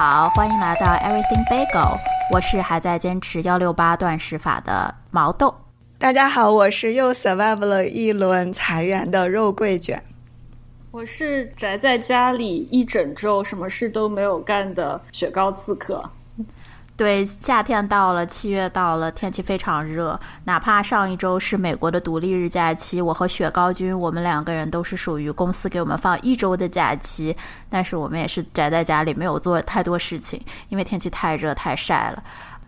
好，欢迎来到 Everything Bagel，我是还在坚持幺六八断食法的毛豆。大家好，我是又 survive 了一轮裁员的肉桂卷。我是宅在家里一整周，什么事都没有干的雪糕刺客。对，夏天到了，七月到了，天气非常热。哪怕上一周是美国的独立日假期，我和雪糕君，我们两个人都是属于公司给我们放一周的假期，但是我们也是宅在家里，没有做太多事情，因为天气太热太晒了。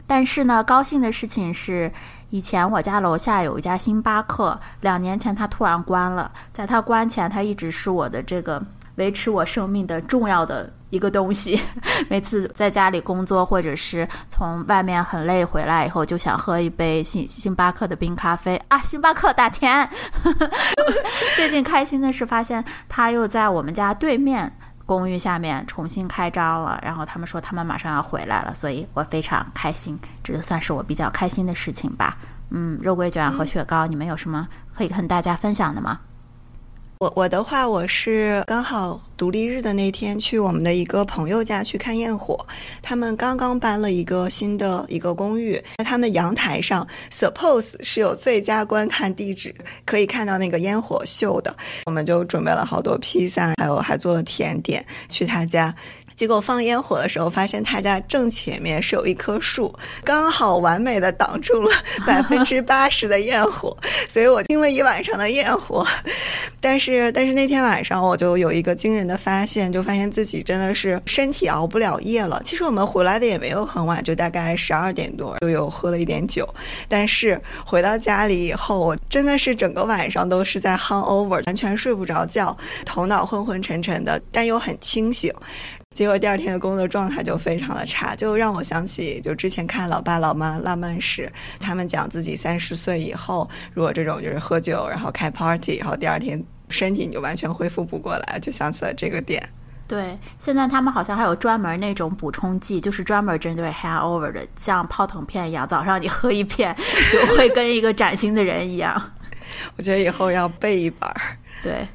但是呢，高兴的事情是，以前我家楼下有一家星巴克，两年前它突然关了，在它关前，它一直是我的这个维持我生命的重要的。一个东西，每次在家里工作，或者是从外面很累回来以后，就想喝一杯星星巴克的冰咖啡啊！星巴克打钱。最近开心的是发现他又在我们家对面公寓下面重新开张了，然后他们说他们马上要回来了，所以我非常开心，这就算是我比较开心的事情吧。嗯，肉桂卷和雪糕，你们有什么可以跟大家分享的吗？我我的话，我是刚好独立日的那天去我们的一个朋友家去看焰火。他们刚刚搬了一个新的一个公寓，在他们阳台上，suppose 是有最佳观看地址，可以看到那个烟火秀的。我们就准备了好多披萨，还有还做了甜点，去他家。结果放烟火的时候，发现他家正前面是有一棵树，刚好完美的挡住了 百分之八十的焰火，所以我听了一晚上的焰火。但是，但是那天晚上我就有一个惊人的发现，就发现自己真的是身体熬不了夜了。其实我们回来的也没有很晚，就大概十二点多，就有喝了一点酒。但是回到家里以后，我真的是整个晚上都是在 hang over，完全睡不着觉，头脑昏昏沉沉的，但又很清醒。结果第二天的工作状态就非常的差，就让我想起就之前看《老爸老妈浪漫史》，他们讲自己三十岁以后，如果这种就是喝酒然后开 party，然后第二天身体你就完全恢复不过来，就想起了这个点。对，现在他们好像还有专门那种补充剂，就是专门针对 hangover 的，像泡腾片一样，早上你喝一片就会跟一个崭新的人一样。我觉得以后要备一本。对，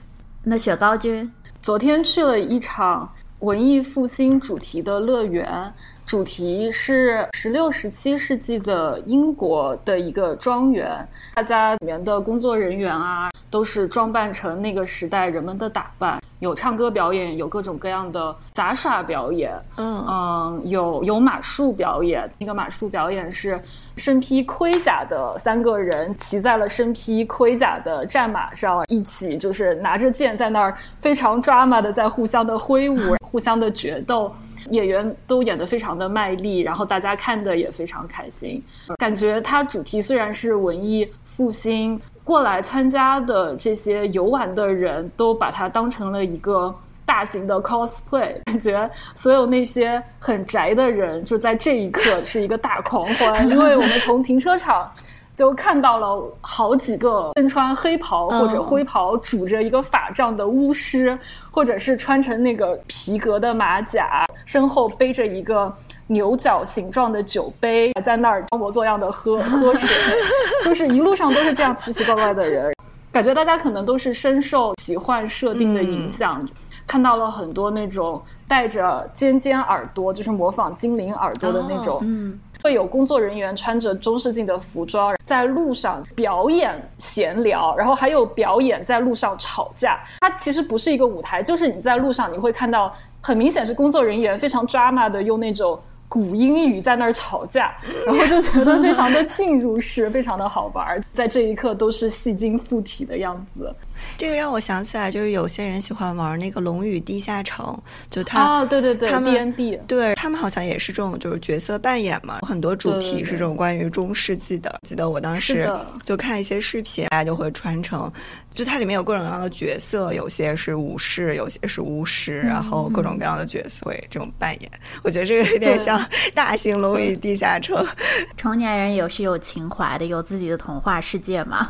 那雪糕君昨天去了一场。文艺复兴主题的乐园，主题是十六、十七世纪的英国的一个庄园，大家里面的工作人员啊，都是装扮成那个时代人们的打扮。有唱歌表演，有各种各样的杂耍表演，嗯嗯，有有马术表演。那个马术表演是身披盔甲的三个人骑在了身披盔甲的战马上，一起就是拿着剑在那儿非常 drama 的在互相的挥舞，互相的决斗。演员都演得非常的卖力，然后大家看的也非常开心。感觉它主题虽然是文艺复兴。过来参加的这些游玩的人都把它当成了一个大型的 cosplay，感觉所有那些很宅的人就在这一刻是一个大狂欢，因为我们从停车场就看到了好几个身穿黑袍或者灰袍、拄着一个法杖的巫师，或者是穿成那个皮革的马甲，身后背着一个。牛角形状的酒杯，还在那儿装模作样的喝 喝水，就是一路上都是这样奇奇怪怪的人，感觉大家可能都是深受奇幻设定的影响，看到了很多那种带着尖尖耳朵，就是模仿精灵耳朵的那种，嗯，会有工作人员穿着中世纪的服装在路上表演闲聊，然后还有表演在路上吵架。它其实不是一个舞台，就是你在路上你会看到，很明显是工作人员非常 drama 的用那种。古英语在那儿吵架，然后就觉得非常的进 入式，非常的好玩，在这一刻都是戏精附体的样子。这个让我想起来，就是有些人喜欢玩那个《龙与地下城》，就他哦，对对对，他们 D N D，对他们好像也是这种就是角色扮演嘛，很多主题是这种关于中世纪的。记得我当时就看一些视频，大家就会穿成，就它里面有各种各样的角色，有些是武士，有些是巫师，然后各种各样的角色会这种扮演。我觉得这个有点像大型《龙与地下城》，成年人也是有情怀的，有自己的童话世界嘛。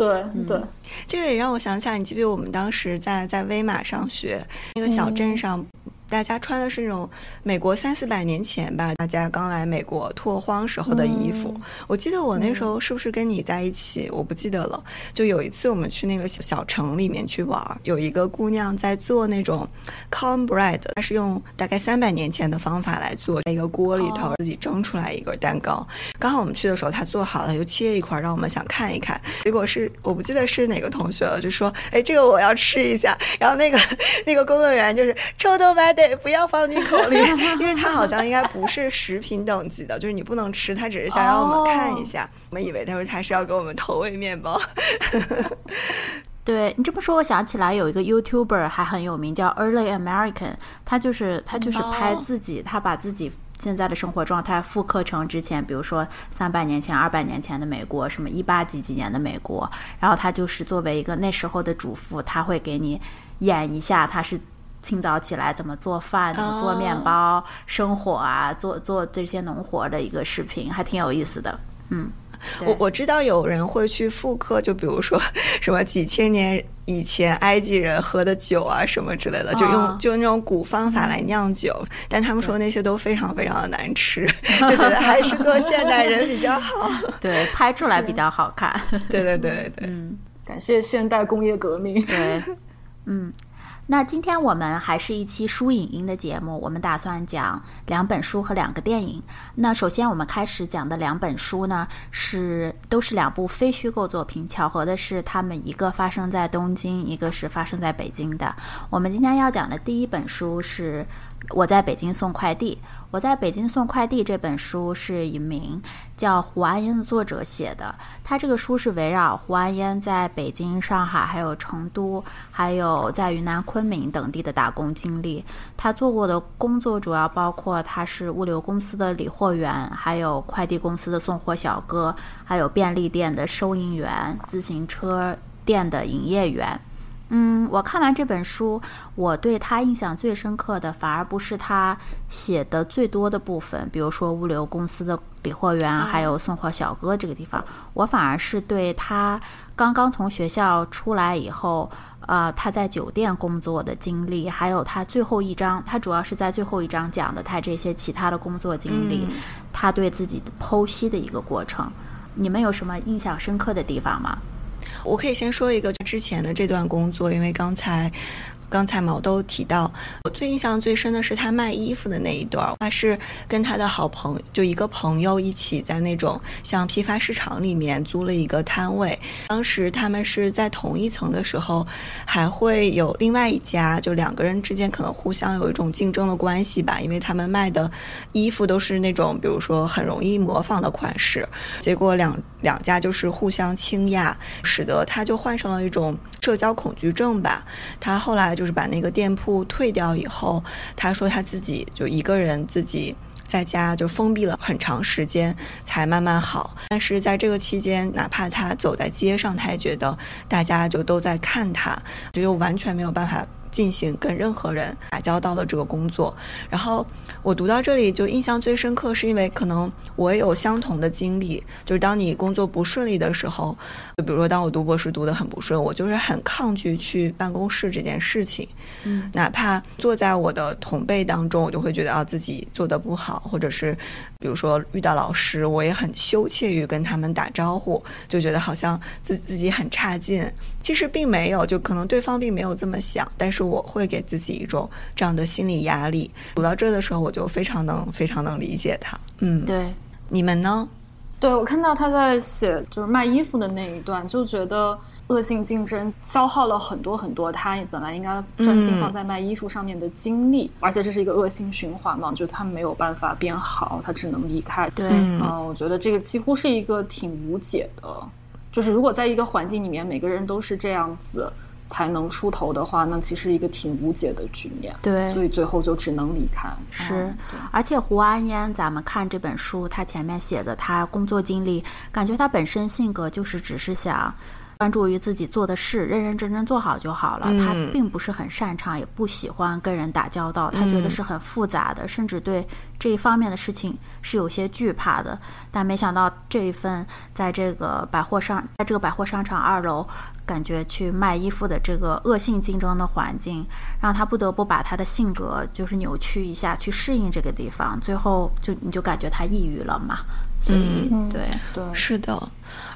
对对，这个也让我想起来，你记不记得我们当时在在威马上学，那个小镇上大家穿的是那种美国三四百年前吧，大家刚来美国拓荒时候的衣服。我记得我那时候是不是跟你在一起？我不记得了。就有一次我们去那个小小城里面去玩，有一个姑娘在做那种 cornbread，她是用大概三百年前的方法来做，在一个锅里头自己蒸出来一个蛋糕。刚好我们去的时候她做好了，又切一块让我们想看一看。结果是我不记得是哪个同学了，就说：“哎，这个我要吃一下。”然后那个 那个工作人员就是臭豆腐。对，不要放进口里，因为它好像应该不是食品等级的，就是你不能吃，他只是想让我们看一下。我们以为他说他是要给我们投喂面包。对你这么说，我想起来有一个 YouTuber 还很有名，叫 Early American，他就是他就是拍自己，他把自己现在的生活状态复刻成之前，比如说三百年前、二百年前的美国，什么一八几几年的美国，然后他就是作为一个那时候的主妇，他会给你演一下他是。清早起来怎么做饭，怎么做面包，生火啊，做做这些农活的一个视频，还挺有意思的。嗯，我我知道有人会去复刻，就比如说什么几千年以前埃及人喝的酒啊，什么之类的，就用就那种古方法来酿酒，但他们说那些都非常非常的难吃，就觉得还是做现代人比较好。对，拍出来比较好看。对对对对，嗯，感谢现代工业革命。对，嗯。那今天我们还是一期书影音的节目，我们打算讲两本书和两个电影。那首先我们开始讲的两本书呢，是都是两部非虚构作品。巧合的是，他们一个发生在东京，一个是发生在北京的。我们今天要讲的第一本书是。我在北京送快递。我在北京送快递这本书是一名叫胡安烟的作者写的。他这个书是围绕胡安烟在北京、上海、还有成都，还有在云南昆明等地的打工经历。他做过的工作主要包括他是物流公司的理货员，还有快递公司的送货小哥，还有便利店的收银员、自行车店的营业员。嗯，我看完这本书，我对他印象最深刻的，反而不是他写的最多的部分，比如说物流公司的理货员，还有送货小哥这个地方，我反而是对他刚刚从学校出来以后，呃，他在酒店工作的经历，还有他最后一章，他主要是在最后一章讲的他这些其他的工作经历，他对自己的剖析的一个过程。你们有什么印象深刻的地方吗？我可以先说一个之前的这段工作，因为刚才。刚才毛豆提到，我最印象最深的是他卖衣服的那一段。他是跟他的好朋友，就一个朋友一起在那种像批发市场里面租了一个摊位。当时他们是在同一层的时候，还会有另外一家，就两个人之间可能互相有一种竞争的关系吧，因为他们卖的衣服都是那种，比如说很容易模仿的款式。结果两 两家就是互相倾轧，使得他就患上了一种社交恐惧症吧。他后来。就是把那个店铺退掉以后，他说他自己就一个人自己在家就封闭了很长时间，才慢慢好。但是在这个期间，哪怕他走在街上，他也觉得大家就都在看他，就又完全没有办法。进行跟任何人打交道的这个工作，然后我读到这里就印象最深刻，是因为可能我也有相同的经历，就是当你工作不顺利的时候，就比如说当我读博士读得很不顺，我就是很抗拒去办公室这件事情，嗯，哪怕坐在我的同辈当中，我就会觉得啊自己做的不好，或者是比如说遇到老师，我也很羞怯于跟他们打招呼，就觉得好像自自己很差劲，其实并没有，就可能对方并没有这么想，但是。我会给自己一种这样的心理压力。读到这的时候，我就非常能、非常能理解他。嗯，对，你们呢？对我看到他在写就是卖衣服的那一段，就觉得恶性竞争消耗了很多很多他本来应该专心放在卖衣服上面的精力，而且这是一个恶性循环嘛，就他没有办法变好，他只能离开。对，嗯，我觉得这个几乎是一个挺无解的，就是如果在一个环境里面，每个人都是这样子。才能出头的话，那其实一个挺无解的局面。对，所以最后就只能离开。是，而且胡安烟，咱们看这本书，他前面写的他工作经历，感觉他本身性格就是只是想专注于自己做的事，认认真真做好就好了。他并不是很擅长，也不喜欢跟人打交道，他觉得是很复杂的，甚至对这一方面的事情是有些惧怕的。但没想到这一份在这个百货商，在这个百货商场二楼，感觉去卖衣服的这个恶性竞争的环境，让他不得不把他的性格就是扭曲一下，去适应这个地方。最后就你就感觉他抑郁了嘛。嗯，对对，是的。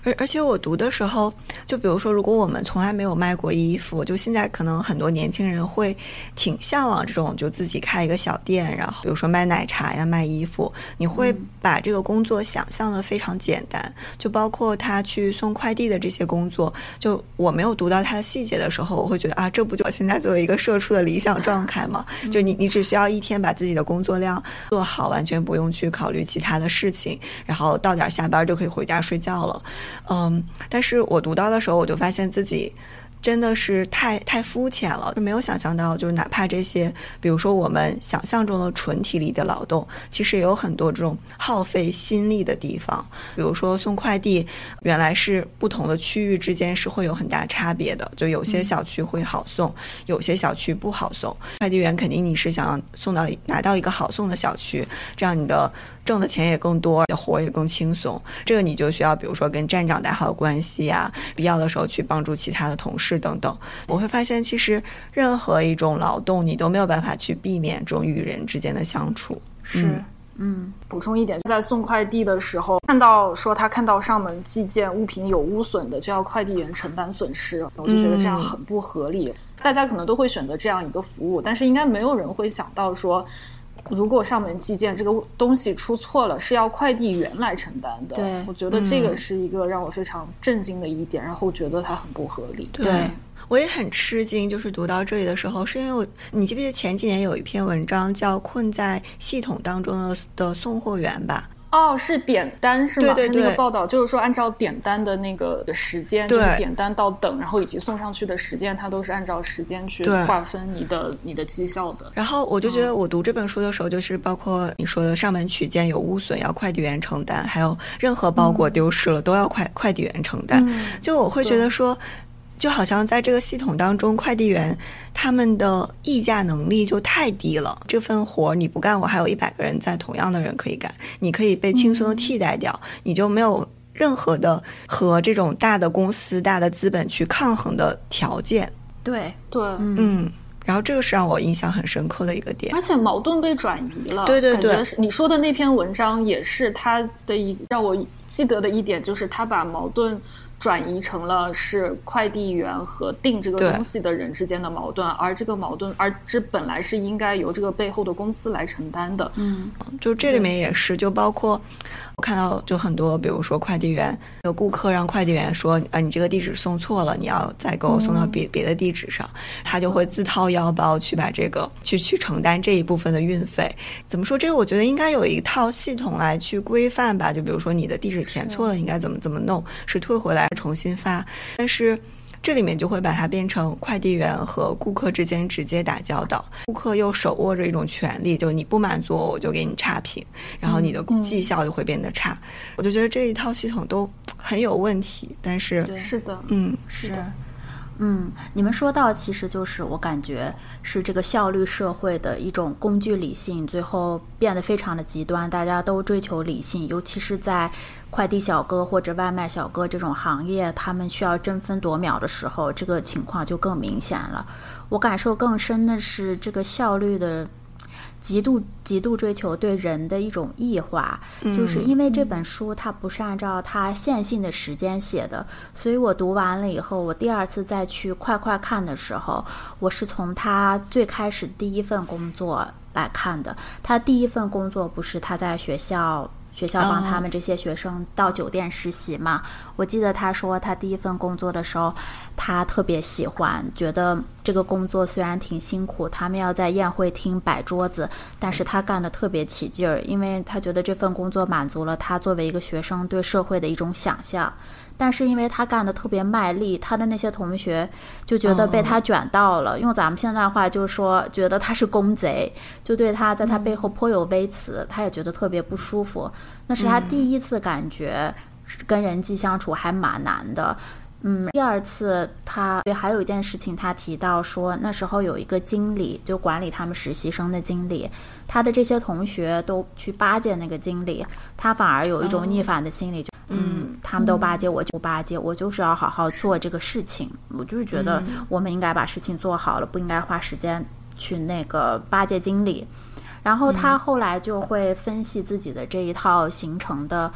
而而且我读的时候，就比如说，如果我们从来没有卖过衣服，就现在可能很多年轻人会挺向往这种，就自己开一个小店，然后比如说卖奶茶呀、卖衣服，你会把这个工作想象的非常简单，就包括他去送快递的这些工作。就我没有读到他的细节的时候，我会觉得啊，这不就我现在作为一个社畜的理想状态吗？就你你只需要一天把自己的工作量做好，完全不用去考虑其他的事情，然后到点下班就可以回家睡觉了。嗯，但是我读到的时候，我就发现自己。真的是太太肤浅了，就没有想象到，就是哪怕这些，比如说我们想象中的纯体力的劳动，其实也有很多这种耗费心力的地方。比如说送快递，原来是不同的区域之间是会有很大差别的，就有些小区会好送，有些小区不好送。快递员肯定你是想送到拿到一个好送的小区，这样你的挣的钱也更多，活也更轻松。这个你就需要，比如说跟站长打好关系呀，必要的时候去帮助其他的同事。等等，我会发现，其实任何一种劳动，你都没有办法去避免这种与人之间的相处。是，嗯，补充一点，在送快递的时候，看到说他看到上门寄件物品有污损的，就要快递员承担损失，我就觉得这样很不合理。大家可能都会选择这样一个服务，但是应该没有人会想到说。如果上门寄件这个东西出错了，是要快递员来承担的。对，我觉得这个是一个让我非常震惊的一点，然后觉得它很不合理。对，我也很吃惊，就是读到这里的时候，是因为我，你记不记得前几年有一篇文章叫《困在系统当中的的送货员》吧？哦，是点单是吗？对对对。那个报道就是说，按照点单的那个时间，就是点单到等，然后以及送上去的时间，它都是按照时间去划分你的你的绩效的。然后我就觉得，我读这本书的时候，就是包括你说的上门取件有污损要快递员承担，还有任何包裹丢失了都要快快递员承担。就我会觉得说。就好像在这个系统当中，快递员他们的议价能力就太低了。这份活你不干，我还有一百个人在，同样的人可以干，你可以被轻松的替代掉，你就没有任何的和这种大的公司、大的资本去抗衡的条件。对对，嗯。然后这个是让我印象很深刻的一个点，而且矛盾被转移了。对对对，你说的那篇文章也是他的一让我记得的一点，就是他把矛盾。转移成了是快递员和订这个东西的人之间的矛盾，而这个矛盾，而这本来是应该由这个背后的公司来承担的。嗯，就这里面也是，就包括我看到就很多，比如说快递员有顾客让快递员说啊，你这个地址送错了，你要再给我送到别别的地址上，他就会自掏腰包去把这个去去承担这一部分的运费。怎么说？这个我觉得应该有一套系统来去规范吧。就比如说你的地址填错了，应该怎么怎么弄，是退回来。重新发，但是这里面就会把它变成快递员和顾客之间直接打交道，顾客又手握着一种权利，就你不满足我，我就给你差评，然后你的绩效就会变得差。我就觉得这一套系统都很有问题，但是是的，嗯，是的。嗯，你们说到，其实就是我感觉是这个效率社会的一种工具理性，最后变得非常的极端，大家都追求理性，尤其是在快递小哥或者外卖小哥这种行业，他们需要争分夺秒的时候，这个情况就更明显了。我感受更深的是这个效率的。极度极度追求对人的一种异化，就是因为这本书它不是按照它线性的时间写的，所以我读完了以后，我第二次再去快快看的时候，我是从他最开始第一份工作来看的。他第一份工作不是他在学校。学校帮他们这些学生到酒店实习嘛？我记得他说他第一份工作的时候，他特别喜欢，觉得这个工作虽然挺辛苦，他们要在宴会厅摆桌子，但是他干的特别起劲儿，因为他觉得这份工作满足了他作为一个学生对社会的一种想象。但是因为他干的特别卖力，他的那些同学就觉得被他卷到了。用咱们现在话就是说，觉得他是公贼，就对他在他背后颇有微词。他也觉得特别不舒服。那是他第一次感觉跟人际相处还蛮难的。嗯，第二次他对还有一件事情，他提到说，那时候有一个经理，就管理他们实习生的经理，他的这些同学都去巴结那个经理，他反而有一种逆反的心理，就嗯，他们都巴结我就不巴结，我就是要好好做这个事情，我就是觉得我们应该把事情做好了，不应该花时间去那个巴结经理。然后他后来就会分析自己的这一套形成的。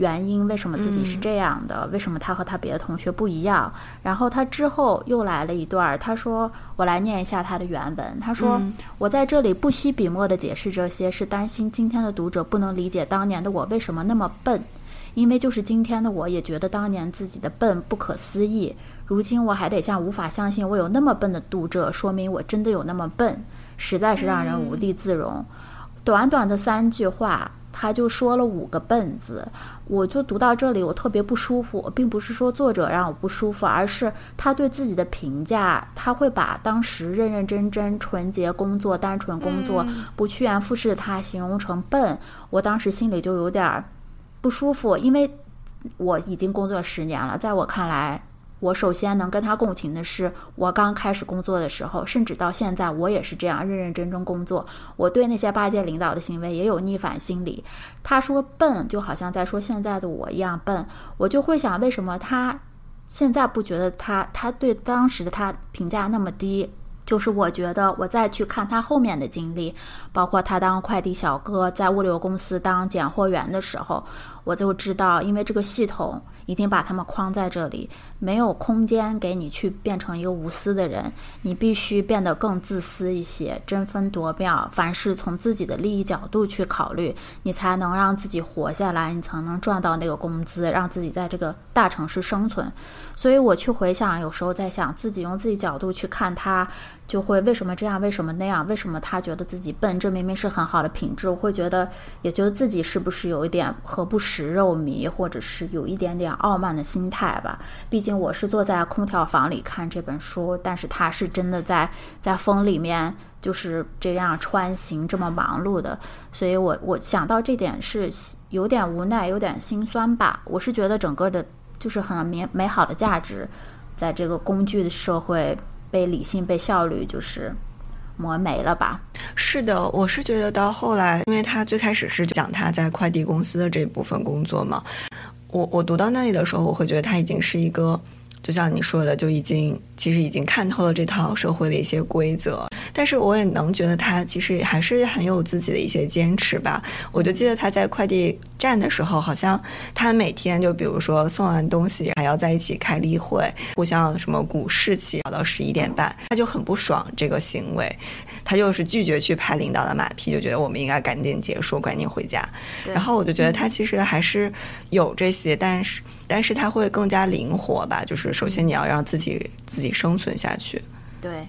原因为什么自己是这样的？为什么他和他别的同学不一样？然后他之后又来了一段，他说：“我来念一下他的原文。他说：我在这里不惜笔墨的解释这些，是担心今天的读者不能理解当年的我为什么那么笨，因为就是今天的我也觉得当年自己的笨不可思议。如今我还得向无法相信我有那么笨的读者说明我真的有那么笨，实在是让人无地自容。短短的三句话。”他就说了五个“笨”字，我就读到这里，我特别不舒服，并不是说作者让我不舒服，而是他对自己的评价，他会把当时认认真真、纯洁工作、单纯工作、不趋炎附势的他形容成笨，我当时心里就有点不舒服，因为我已经工作十年了，在我看来。我首先能跟他共情的是，我刚开始工作的时候，甚至到现在，我也是这样认认真真工作。我对那些八戒领导的行为也有逆反心理。他说笨，就好像在说现在的我一样笨。我就会想，为什么他现在不觉得他他对当时的他评价那么低？就是我觉得我再去看他后面的经历，包括他当快递小哥，在物流公司当拣货员的时候，我就知道，因为这个系统。已经把他们框在这里，没有空间给你去变成一个无私的人。你必须变得更自私一些，争分夺秒，凡事从自己的利益角度去考虑，你才能让自己活下来，你才能赚到那个工资，让自己在这个大城市生存。所以我去回想，有时候在想自己用自己角度去看他，就会为什么这样，为什么那样，为什么他觉得自己笨？这明明是很好的品质。我会觉得，也觉得自己是不是有一点何不食肉糜，或者是有一点点。傲慢的心态吧，毕竟我是坐在空调房里看这本书，但是他是真的在在风里面就是这样穿行，这么忙碌的，所以我我想到这点是有点无奈，有点心酸吧。我是觉得整个的，就是很美美好的价值，在这个工具的社会被理性、被效率就是磨没了吧。是的，我是觉得到后来，因为他最开始是讲他在快递公司的这部分工作嘛。我我读到那里的时候，我会觉得他已经是一个，就像你说的，就已经其实已经看透了这套社会的一些规则。但是我也能觉得他其实还是很有自己的一些坚持吧。我就记得他在快递站的时候，好像他每天就比如说送完东西还要在一起开例会，互相什么鼓士气，搞到十一点半，他就很不爽这个行为。他就是拒绝去拍领导的马屁，就觉得我们应该赶紧结束，赶紧回家。然后我就觉得他其实还是有这些，但是但是它会更加灵活吧。就是首先你要让自己自己生存下去。对，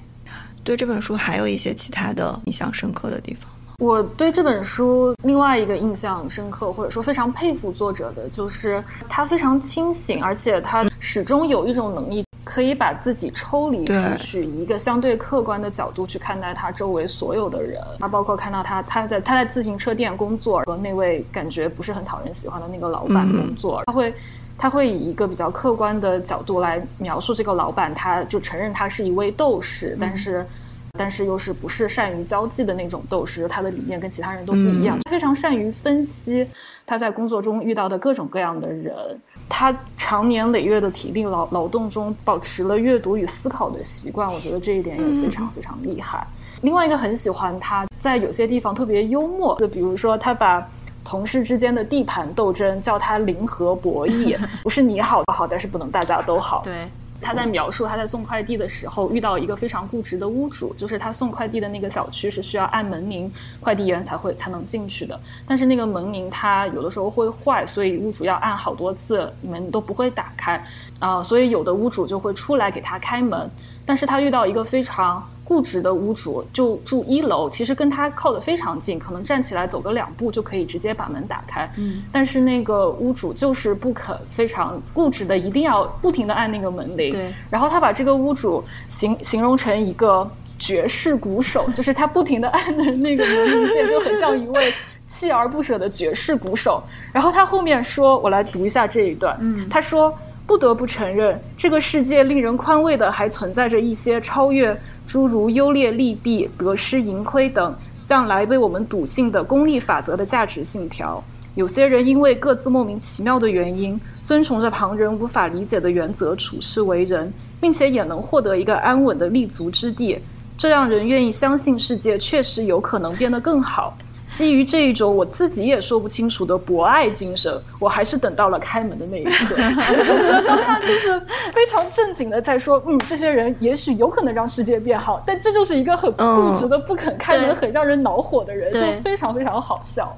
对这本书还有一些其他的印象深刻的地方吗？我对这本书另外一个印象深刻，或者说非常佩服作者的，就是他非常清醒，而且他始终有一种能力。可以把自己抽离出去，以一个相对客观的角度去看待他周围所有的人。他包括看到他他在他在自行车店工作，和那位感觉不是很讨人喜欢的那个老板工作。他会他会以一个比较客观的角度来描述这个老板，他就承认他是一位斗士，但是但是又是不是善于交际的那种斗士。他的理念跟其他人都不一样，非常善于分析他在工作中遇到的各种各样的人。他长年累月的体力劳劳动中，保持了阅读与思考的习惯，我觉得这一点也非常非常厉害。另外一个很喜欢他在有些地方特别幽默，就比如说他把同事之间的地盘斗争叫他零和博弈，不是你好好，但是不能大家都好。对。他在描述他在送快递的时候遇到一个非常固执的屋主，就是他送快递的那个小区是需要按门铃，快递员才会才能进去的。但是那个门铃它有的时候会坏，所以屋主要按好多次门都不会打开，啊，所以有的屋主就会出来给他开门。但是他遇到一个非常。固执的屋主就住一楼，其实跟他靠得非常近，可能站起来走个两步就可以直接把门打开。嗯，但是那个屋主就是不肯，非常固执的，一定要不停的按那个门铃。对，然后他把这个屋主形形容成一个绝世鼓手，就是他不停的按的那个门铃键就很像一位锲而不舍的绝世鼓手。然后他后面说，我来读一下这一段。嗯，他说。不得不承认，这个世界令人宽慰的还存在着一些超越诸如优劣利弊、得失盈亏等向来被我们笃信的功利法则的价值信条。有些人因为各自莫名其妙的原因，遵从着旁人无法理解的原则处事为人，并且也能获得一个安稳的立足之地，这让人愿意相信世界确实有可能变得更好。基于这一种我自己也说不清楚的博爱精神，我还是等到了开门的那一刻。我觉得他就是非常正经的在说，嗯，这些人也许有可能让世界变好，但这就是一个很固执的不肯开门、很让人恼火的人，就非常非常好笑。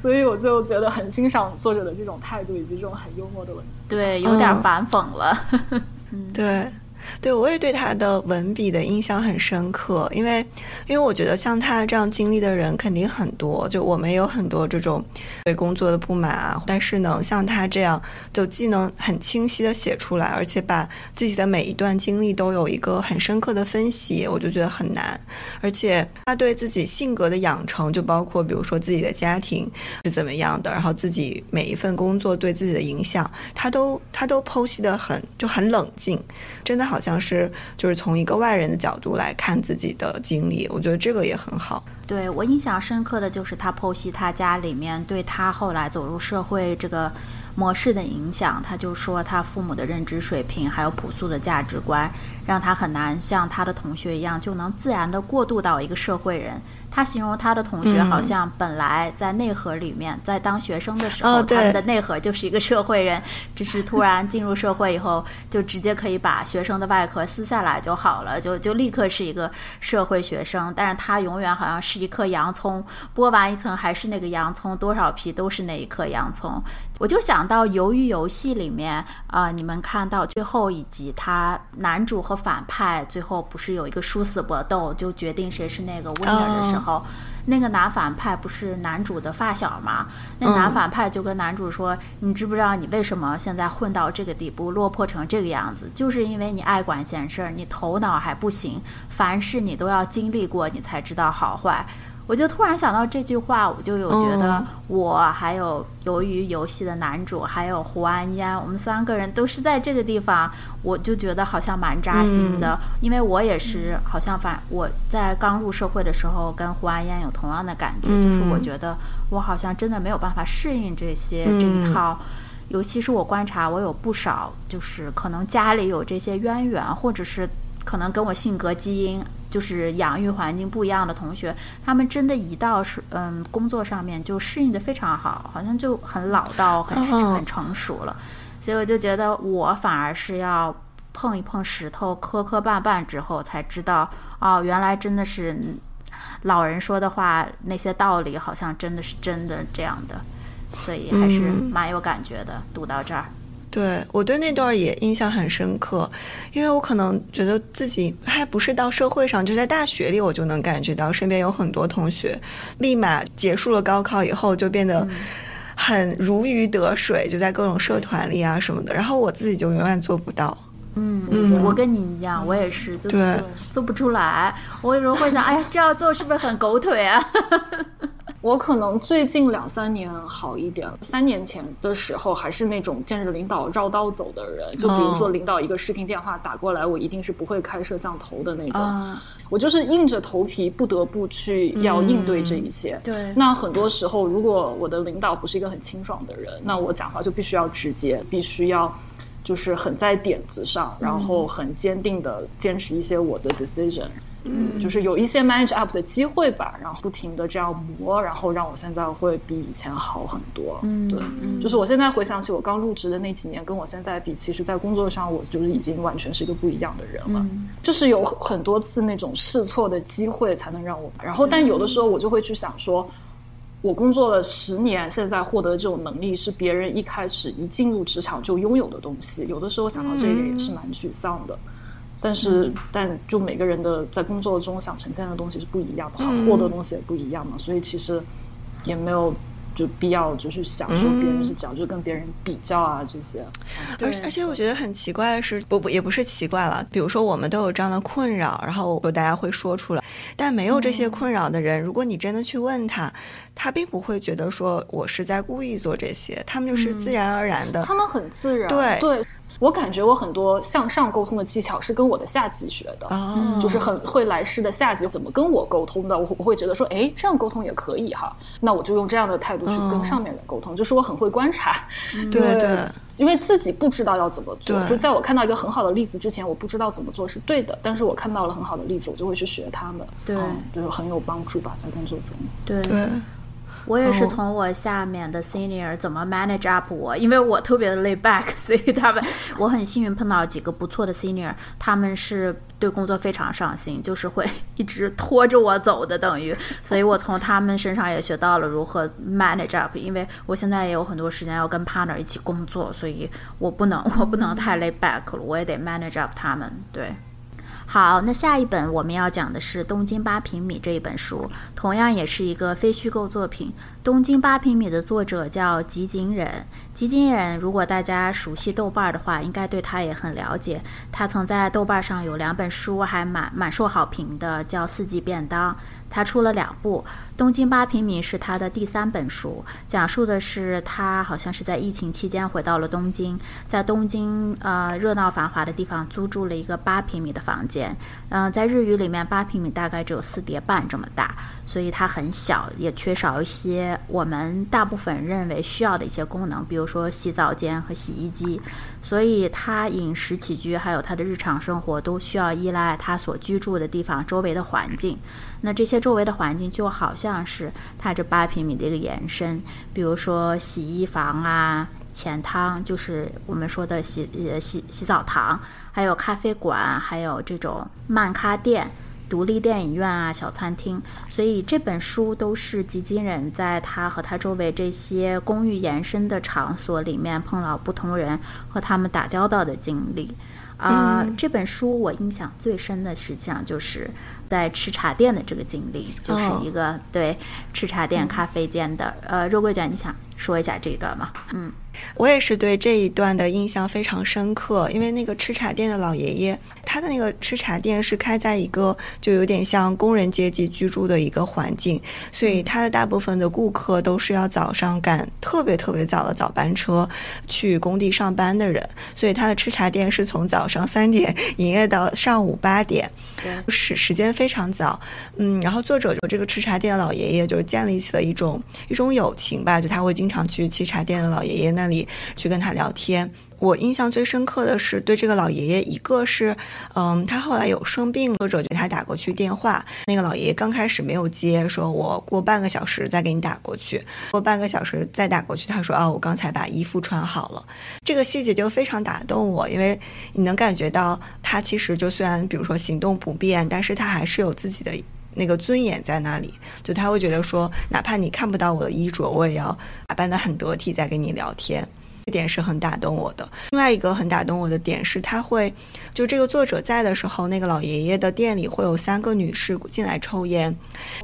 所以我就觉得很欣赏作者的这种态度以及这种很幽默的文字。对，有点反讽了。嗯，对。对，我也对他的文笔的印象很深刻，因为，因为我觉得像他这样经历的人肯定很多，就我们有很多这种对工作的不满啊，但是能像他这样，就既能很清晰的写出来，而且把自己的每一段经历都有一个很深刻的分析，我就觉得很难。而且他对自己性格的养成，就包括比如说自己的家庭是怎么样的，然后自己每一份工作对自己的影响，他都他都剖析的很就很冷静，真的好。好像是就是从一个外人的角度来看自己的经历，我觉得这个也很好。对我印象深刻的就是他剖析他家里面对他后来走入社会这个模式的影响。他就说他父母的认知水平还有朴素的价值观，让他很难像他的同学一样就能自然的过渡到一个社会人。他形容他的同学好像本来在内核里面，在当学生的时候，他们的内核就是一个社会人，只是突然进入社会以后，就直接可以把学生的外壳撕下来就好了，就就立刻是一个社会学生。但是他永远好像是一颗洋葱，剥完一层还是那个洋葱，多少皮都是那一颗洋葱。我就想到《鱿鱼游戏》里面啊，你们看到最后一集，他男主和反派最后不是有一个殊死搏斗，就决定谁是那个 winner 的时候，那个男反派不是男主的发小吗？那男反派就跟男主说：“你知不知道你为什么现在混到这个地步，落魄成这个样子？就是因为你爱管闲事儿，你头脑还不行，凡事你都要经历过，你才知道好坏。”我就突然想到这句话，我就有觉得我还有由于游戏的男主，还有胡安烟，我们三个人都是在这个地方，我就觉得好像蛮扎心的，因为我也是好像反我在刚入社会的时候，跟胡安烟有同样的感觉，就是我觉得我好像真的没有办法适应这些这一套，尤其是我观察我有不少就是可能家里有这些渊源，或者是可能跟我性格基因。就是养育环境不一样的同学，他们真的一到是嗯工作上面就适应的非常好，好像就很老道、很很成熟了。所以我就觉得我反而是要碰一碰石头、磕磕绊绊之后，才知道哦，原来真的是老人说的话，那些道理好像真的是真的这样的。所以还是蛮有感觉的，读到这儿。对我对那段也印象很深刻，因为我可能觉得自己还不是到社会上，就在大学里，我就能感觉到身边有很多同学，立马结束了高考以后就变得很如鱼得水，就在各种社团里啊什么的。然后我自己就永远做不到。嗯嗯，我跟你一样，我也是，就做不出来。我有时候会想，哎呀，这样做是不是很狗腿啊？我可能最近两三年好一点，三年前的时候还是那种见着领导绕道走的人，就比如说领导一个视频电话打过来，我一定是不会开摄像头的那种，我就是硬着头皮不得不去要应对这一切。对，那很多时候如果我的领导不是一个很清爽的人，那我讲话就必须要直接，必须要就是很在点子上，然后很坚定的坚持一些我的 decision。嗯，就是有一些 manage up 的机会吧，然后不停的这样磨，然后让我现在会比以前好很多。嗯，对，就是我现在回想起我刚入职的那几年，跟我现在比，其实，在工作上我就是已经完全是一个不一样的人了。就是有很多次那种试错的机会，才能让我。然后，但有的时候我就会去想说，我工作了十年，现在获得这种能力是别人一开始一进入职场就拥有的东西。有的时候想到这一点也是蛮沮丧的。但是，但就每个人的在工作中想呈现的东西是不一样的，好获得东西也不一样嘛，所以其实也没有就必要就是想说别人是讲，就跟别人比较啊这些。而而且我觉得很奇怪的是，不不也不是奇怪了，比如说我们都有这样的困扰，然后大家会说出来，但没有这些困扰的人，如果你真的去问他，他并不会觉得说我是在故意做这些，他们就是自然而然的，他们很自然，对对。我感觉我很多向上沟通的技巧是跟我的下级学的，哦就是很会来事的下级怎么跟我沟通的，我我会觉得说，哎，这样沟通也可以哈，那我就用这样的态度去跟上面人沟通，就是我很会观察，对对。因为自己不知道要怎么做，就在我看到一个很好的例子之前，我不知道怎么做是对的，但是我看到了很好的例子，我就会去学他们，对。嗯就是很有帮助吧，在工作中。对。对，我也是哦。从我下面的 senior 怎么 manage up 我，因为我特别的 lay back，所以他们我很幸运碰到几个不错的 senior，他们是对工作非常上心，就是会 一直拖着我走的，等于，所以我从他们身上也学到了如何 manage up，因为我现在也有很多时间要跟 partner 一起工作，所以我不能我不能太 lay back 了，我也得 manage up 他们，对。好，那下一本我们要讲的是《东京八平米》这一本书，同样也是一个非虚构作品。《东京八平米》的作者叫吉井忍。吉井忍，如果大家熟悉豆瓣的话，应该对他也很了解。他曾在豆瓣上有两本书，还蛮蛮受好评的，叫《四季便当》。他出了两部，《东京八平米》是他的第三本书，讲述的是他好像是在疫情期间回到了东京，在东京呃热闹繁华的地方租住了一个八平米的房间。嗯、在日语里面，八平米大概只有四叠半这么大，所以它很小，也缺少一些我们大部分认为需要的一些功能，比如说洗澡间和洗衣机。所以他饮食起居还有他的日常生活都需要依赖他所居住的地方周围的环境。那这些周围的环境就好像是它这八平米的一个延伸，比如说洗衣房啊、前汤，就是我们说的洗呃洗洗澡堂，还有咖啡馆，还有这种漫咖店。独立电影院啊，小餐厅，所以这本书都是吉金人在他和他周围这些公寓延伸的场所里面碰到不同人和他们打交道的经历。啊、这本书我印象最深的实际上就是在吃茶店的这个经历，就是哦一个、对吃茶店、咖啡间的。呃，肉桂卷，你想说一下这一段吗？嗯，我也是对这一段的印象非常深刻，因为那个吃茶店的老爷爷，他的那个吃茶店是开在一个就有点像工人阶级居住的一个环境，所以他的大部分的顾客都是要早上赶特别特别早的早班车去工地上班的人，所以他的吃茶店是从早上三点营业到上午八点，对，时时间非常早，嗯，然后作者就这个吃茶店的老爷爷就是建立起了一种一种友情吧，就他会经常去吃茶店的老爷爷那里去跟他聊天。我印象最深刻的是对这个老爷爷，一个是，嗯，他后来有生病，作者给他打过去电话，那个老爷爷刚开始没有接，说我过半个小时再给你打过去，过半个小时再打过去，他说啊，我刚才把衣服穿好了，这个细节就非常打动我，因为你能感觉到他其实就虽然比如说行动不便，但是他还是有自己的。那个尊严在那里，就他会觉得说，哪怕你看不到我的衣着，我也要打扮得很得体，再跟你聊天。这点是很打动我的。另外一个很打动我的点是，他会就这个作者在的时候，那个老爷爷的店里会有三个女士进来抽烟，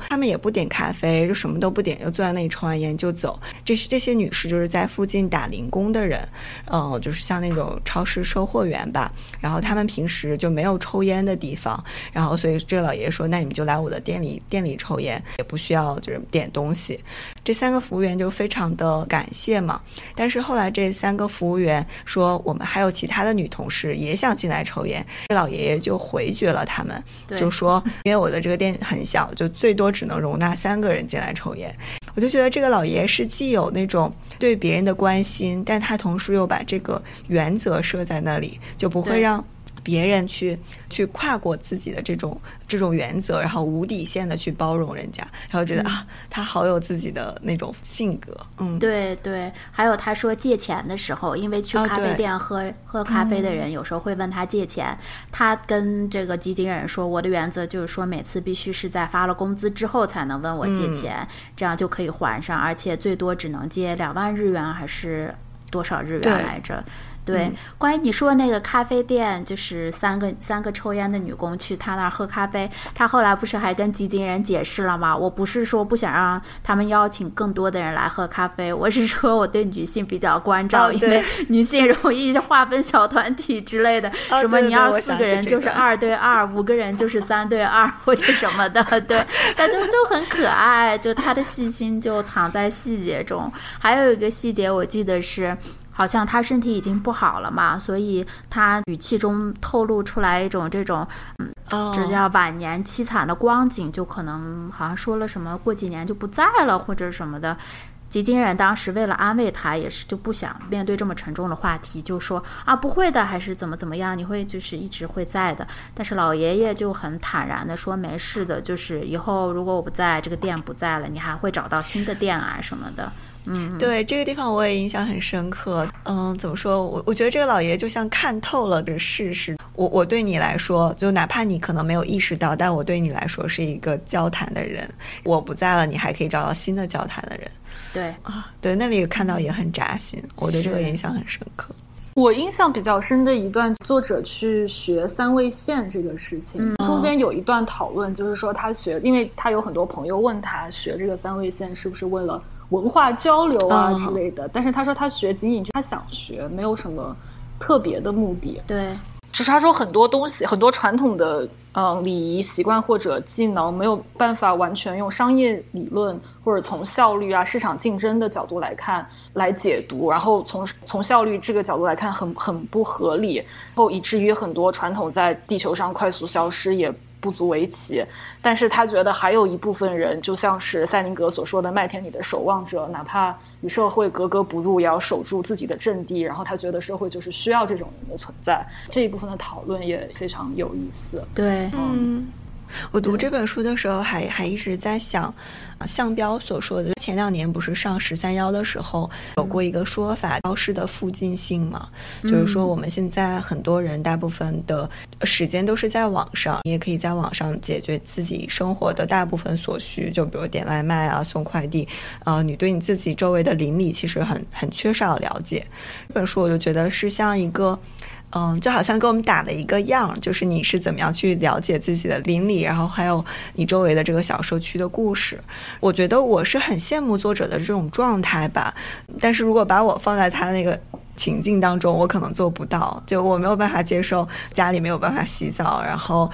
他们也不点咖啡，就什么都不点，就坐在那里抽完烟就走。这是这些女士就是在附近打零工的人，嗯、就是像那种超市售货员吧。然后他们平时就没有抽烟的地方，然后所以这个老爷爷说，那你们就来我的店里店里抽烟，也不需要就是点东西。这三个服务员就非常的感谢嘛。但是后来这三个服务员说，我们还有其他的女同事也想进来抽烟，这老爷爷就回绝了他们，就说因为我的这个店很小，就最多只能容纳三个人进来抽烟。我就觉得这个老爷爷是既有那种对别人的关心，但他同时又把这个原则设在那里，就不会让别人去去跨过自己的这种这种原则，然后无底线的去包容人家，然后觉得、啊，他好有自己的那种性格，嗯，对对，还有他说借钱的时候，因为去哦咖啡店喝、喝咖啡的人有时候会问他借钱，他跟这个基金人说，我的原则就是说每次必须是在发了工资之后才能问我借嗯。钱，这样就可以还上，而且最多只能借两万日元还是多少日元来着？对，嗯关于你说那个咖啡店，就是三个三个抽烟的女工去他那儿喝咖啡，他后来不是还跟基金人解释了吗？我不是说不想让他们邀请更多的人来喝咖啡，我是说我对女性比较关照，哦因为女性容易划分小团体之类的，哦什么你要四个人就是二对二，五个人就是三对二或者什么的，对，但就就很可爱，就他的细心就藏在细节中。还有一个细节我记得是。好像他身体已经不好了嘛，所以他语气中透露出来一种这种，嗯，这叫晚年凄惨的光景，就可能好像说了什么过几年就不在了或者什么的。吉金人当时为了安慰他，也是就不想面对这么沉重的话题，就说啊不会的，还是怎么怎么样，你会就是一直会在的。但是老爷爷就很坦然的说没事的，就是以后如果我不在这个店不在了，你还会找到新的店啊什么的。嗯，对这个地方我也印象很深刻。嗯，怎么说？我我觉得这个老爷就像看透了这事实。我我对你来说，就哪怕你可能没有意识到，但我对你来说是一个交谈的人。我不在了，你还可以找到新的交谈的人。对啊，对，那里看到也很扎心，我对这个印象很深刻。我印象比较深的一段，作者去学三味线这个事情，中间有一段讨论，就是说他学，因为他有很多朋友问他学这个三味线是不是为了文化交流啊之类的，但是他说他学仅仅就他想学，没有什么特别的目的。对。就是他说很多东西，很多传统的嗯礼仪习惯或者技能没有办法完全用商业理论或者从效率啊市场竞争的角度来看来解读，然后从从效率这个角度来看很很不合理，然后以至于很多传统在地球上快速消失也。不足为奇，但是他觉得还有一部分人，就像是塞宁格所说的麦田里的守望者，哪怕与社会格格不入，也要守住自己的阵地。然后他觉得社会就是需要这种人的存在。这一部分的讨论也非常有意思。对，嗯。我读这本书的时候，还还一直在想，向彪所说的，前两年不是上十三幺的时候，有过一个说法，标识的附近性嘛，就是说我们现在很多人大部分的时间都是在网上，你也可以在网上解决自己生活的大部分所需，就比如点外卖啊、送快递，呃，你对你自己周围的邻里其实很很缺少了解。这本书我就觉得是像一个。嗯，就好像给我们打了一个样，就是你是怎么样去了解自己的邻里，然后还有你周围的这个小社区的故事。我觉得我是很羡慕作者的这种状态吧，但是如果把我放在他那个情境当中，我可能做不到，就我没有办法接受家里没有办法洗澡，然后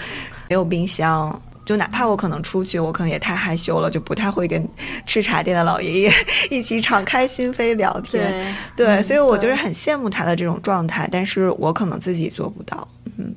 没有冰箱。就哪怕我可能出去，我可能也太害羞了，就不太会跟吃茶店的老爷爷 一起敞开心扉聊天。对，所以我就是很羡慕他的这种状态，但是我可能自己做不到。嗯，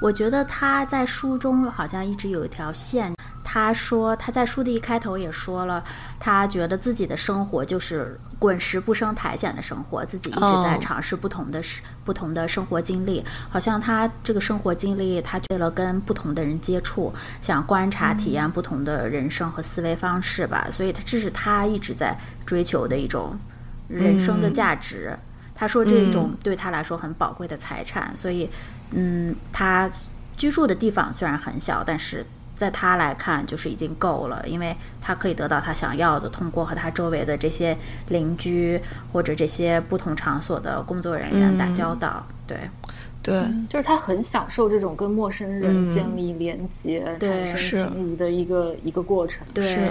我觉得他在书中好像一直有一条线。他说他在书的一开头也说了，他觉得自己的生活就是滚石不生苔藓的生活，自己一直在尝试不同的生不同的生活经历。好像他这个生活经历，他为了跟不同的人接触，想观察体验不同的人生和思维方式吧。所以，他这是他一直在追求的一种人生的价值。他说这种对他来说很宝贵的财产。所以，嗯，他居住的地方虽然很小，但是。在他来看，就是已经够了，因为他可以得到他想要的，通过和他周围的这些邻居或者这些不同场所的工作人员打交道。对，对，就是他很享受这种跟陌生人建立连接、产生情谊的一个一个过程。对，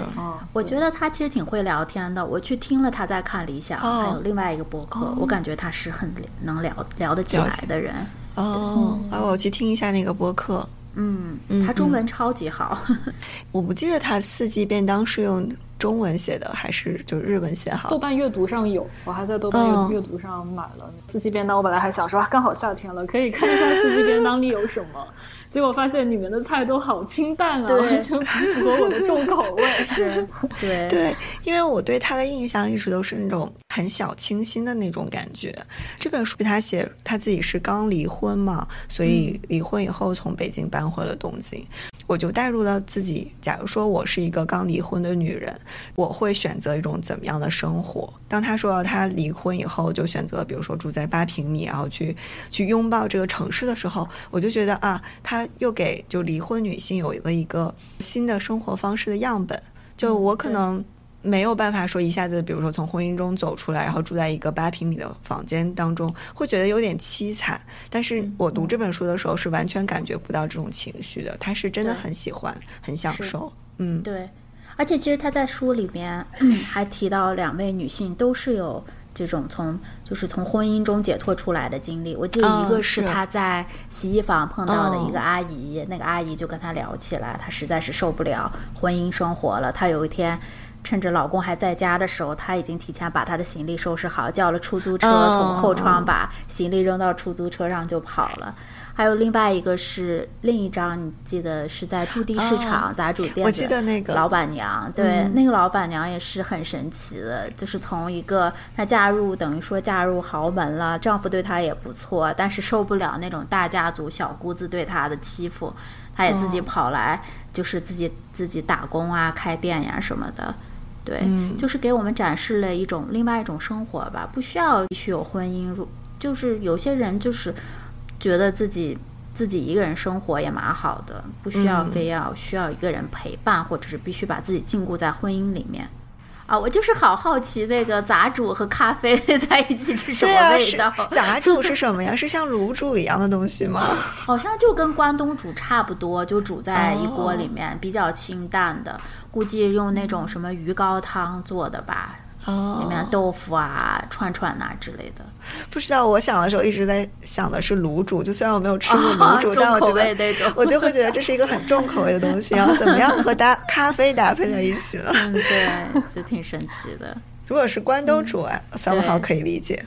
我觉得他其实挺会聊天的。我去听了他在看理想，还有另外一个博客，我感觉他是很能聊聊得起来的人。哦，啊，我去听一下那个博客。嗯，他中文超级好。我不记得他四季便当是用中文写的还是就日文写好。豆瓣阅读上有，我还在豆瓣阅读上买了四季便当。我本来还想说，刚好夏天了，可以看一下四季便当里有什么。结果发现里面的菜都好清淡啊，完全不符合我的重口味。是，对对，因为我对他的印象一直都是那种很小清新的那种感觉。这本书他写他自己是刚离婚嘛，所以离婚以后从北京搬回了东京。我就带入到自己，假如说我是一个刚离婚的女人，我会选择一种怎么样的生活？当他说到他离婚以后就选择，比如说住在八平米，然后去去拥抱这个城市的时候，我就觉得啊，他又给就离婚女性有了一个新的生活方式的样本。就我可能。没有办法说一下子，比如说从婚姻中走出来，然后住在一个八平米的房间当中，会觉得有点凄惨。但是我读这本书的时候是完全感觉不到这种情绪的，他是真的很喜欢，很享受。嗯，对。而且其实他在书里面还提到两位女性都是有这种从就是从婚姻中解脱出来的经历。我记得一个是他在洗衣房碰到的一个阿姨，那个阿姨就跟他聊起来，她实在是受不了婚姻生活了。她有一天。趁着老公还在家的时候，她已经提前把她的行李收拾好，叫了出租车，从后窗把行李扔到出租车上就跑了。还有另外一个是另一张，你记得是在驻地市场杂主店，我记得那个。老板娘，对，那个老板娘也是很神奇的，就是从一个她嫁入等于说嫁入豪门了，丈夫对她也不错，但是受不了那种大家族小姑子对她的欺负，她也自己跑来，就是自己自己打工啊，开店呀什么的，对，就是给我们展示了一种另外一种生活吧，不需要必须有婚姻入，就是有些人就是。觉得自己自己一个人生活也蛮好的，不需要非要需要一个人陪伴，或者是必须把自己禁锢在婚姻里面。啊，我就是好好奇那个杂煮和咖啡 在一起是什么味道？杂煮是什么呀？是像卤煮一样的东西吗？好像就跟关东煮差不多，就煮在一锅里面，比较清淡的，估计用那种什么鱼高汤做的吧。哦，里面豆腐啊、串串呐之类的，不知道。我想的时候一直在想的是卤煮，就虽然我没有吃过卤煮，但我觉得我就会觉得这是一个很重口味的东西，然后 怎么样和搭咖啡搭配在一起了？嗯，对，就挺神奇的。如果是关东煮啊，三号可以理解。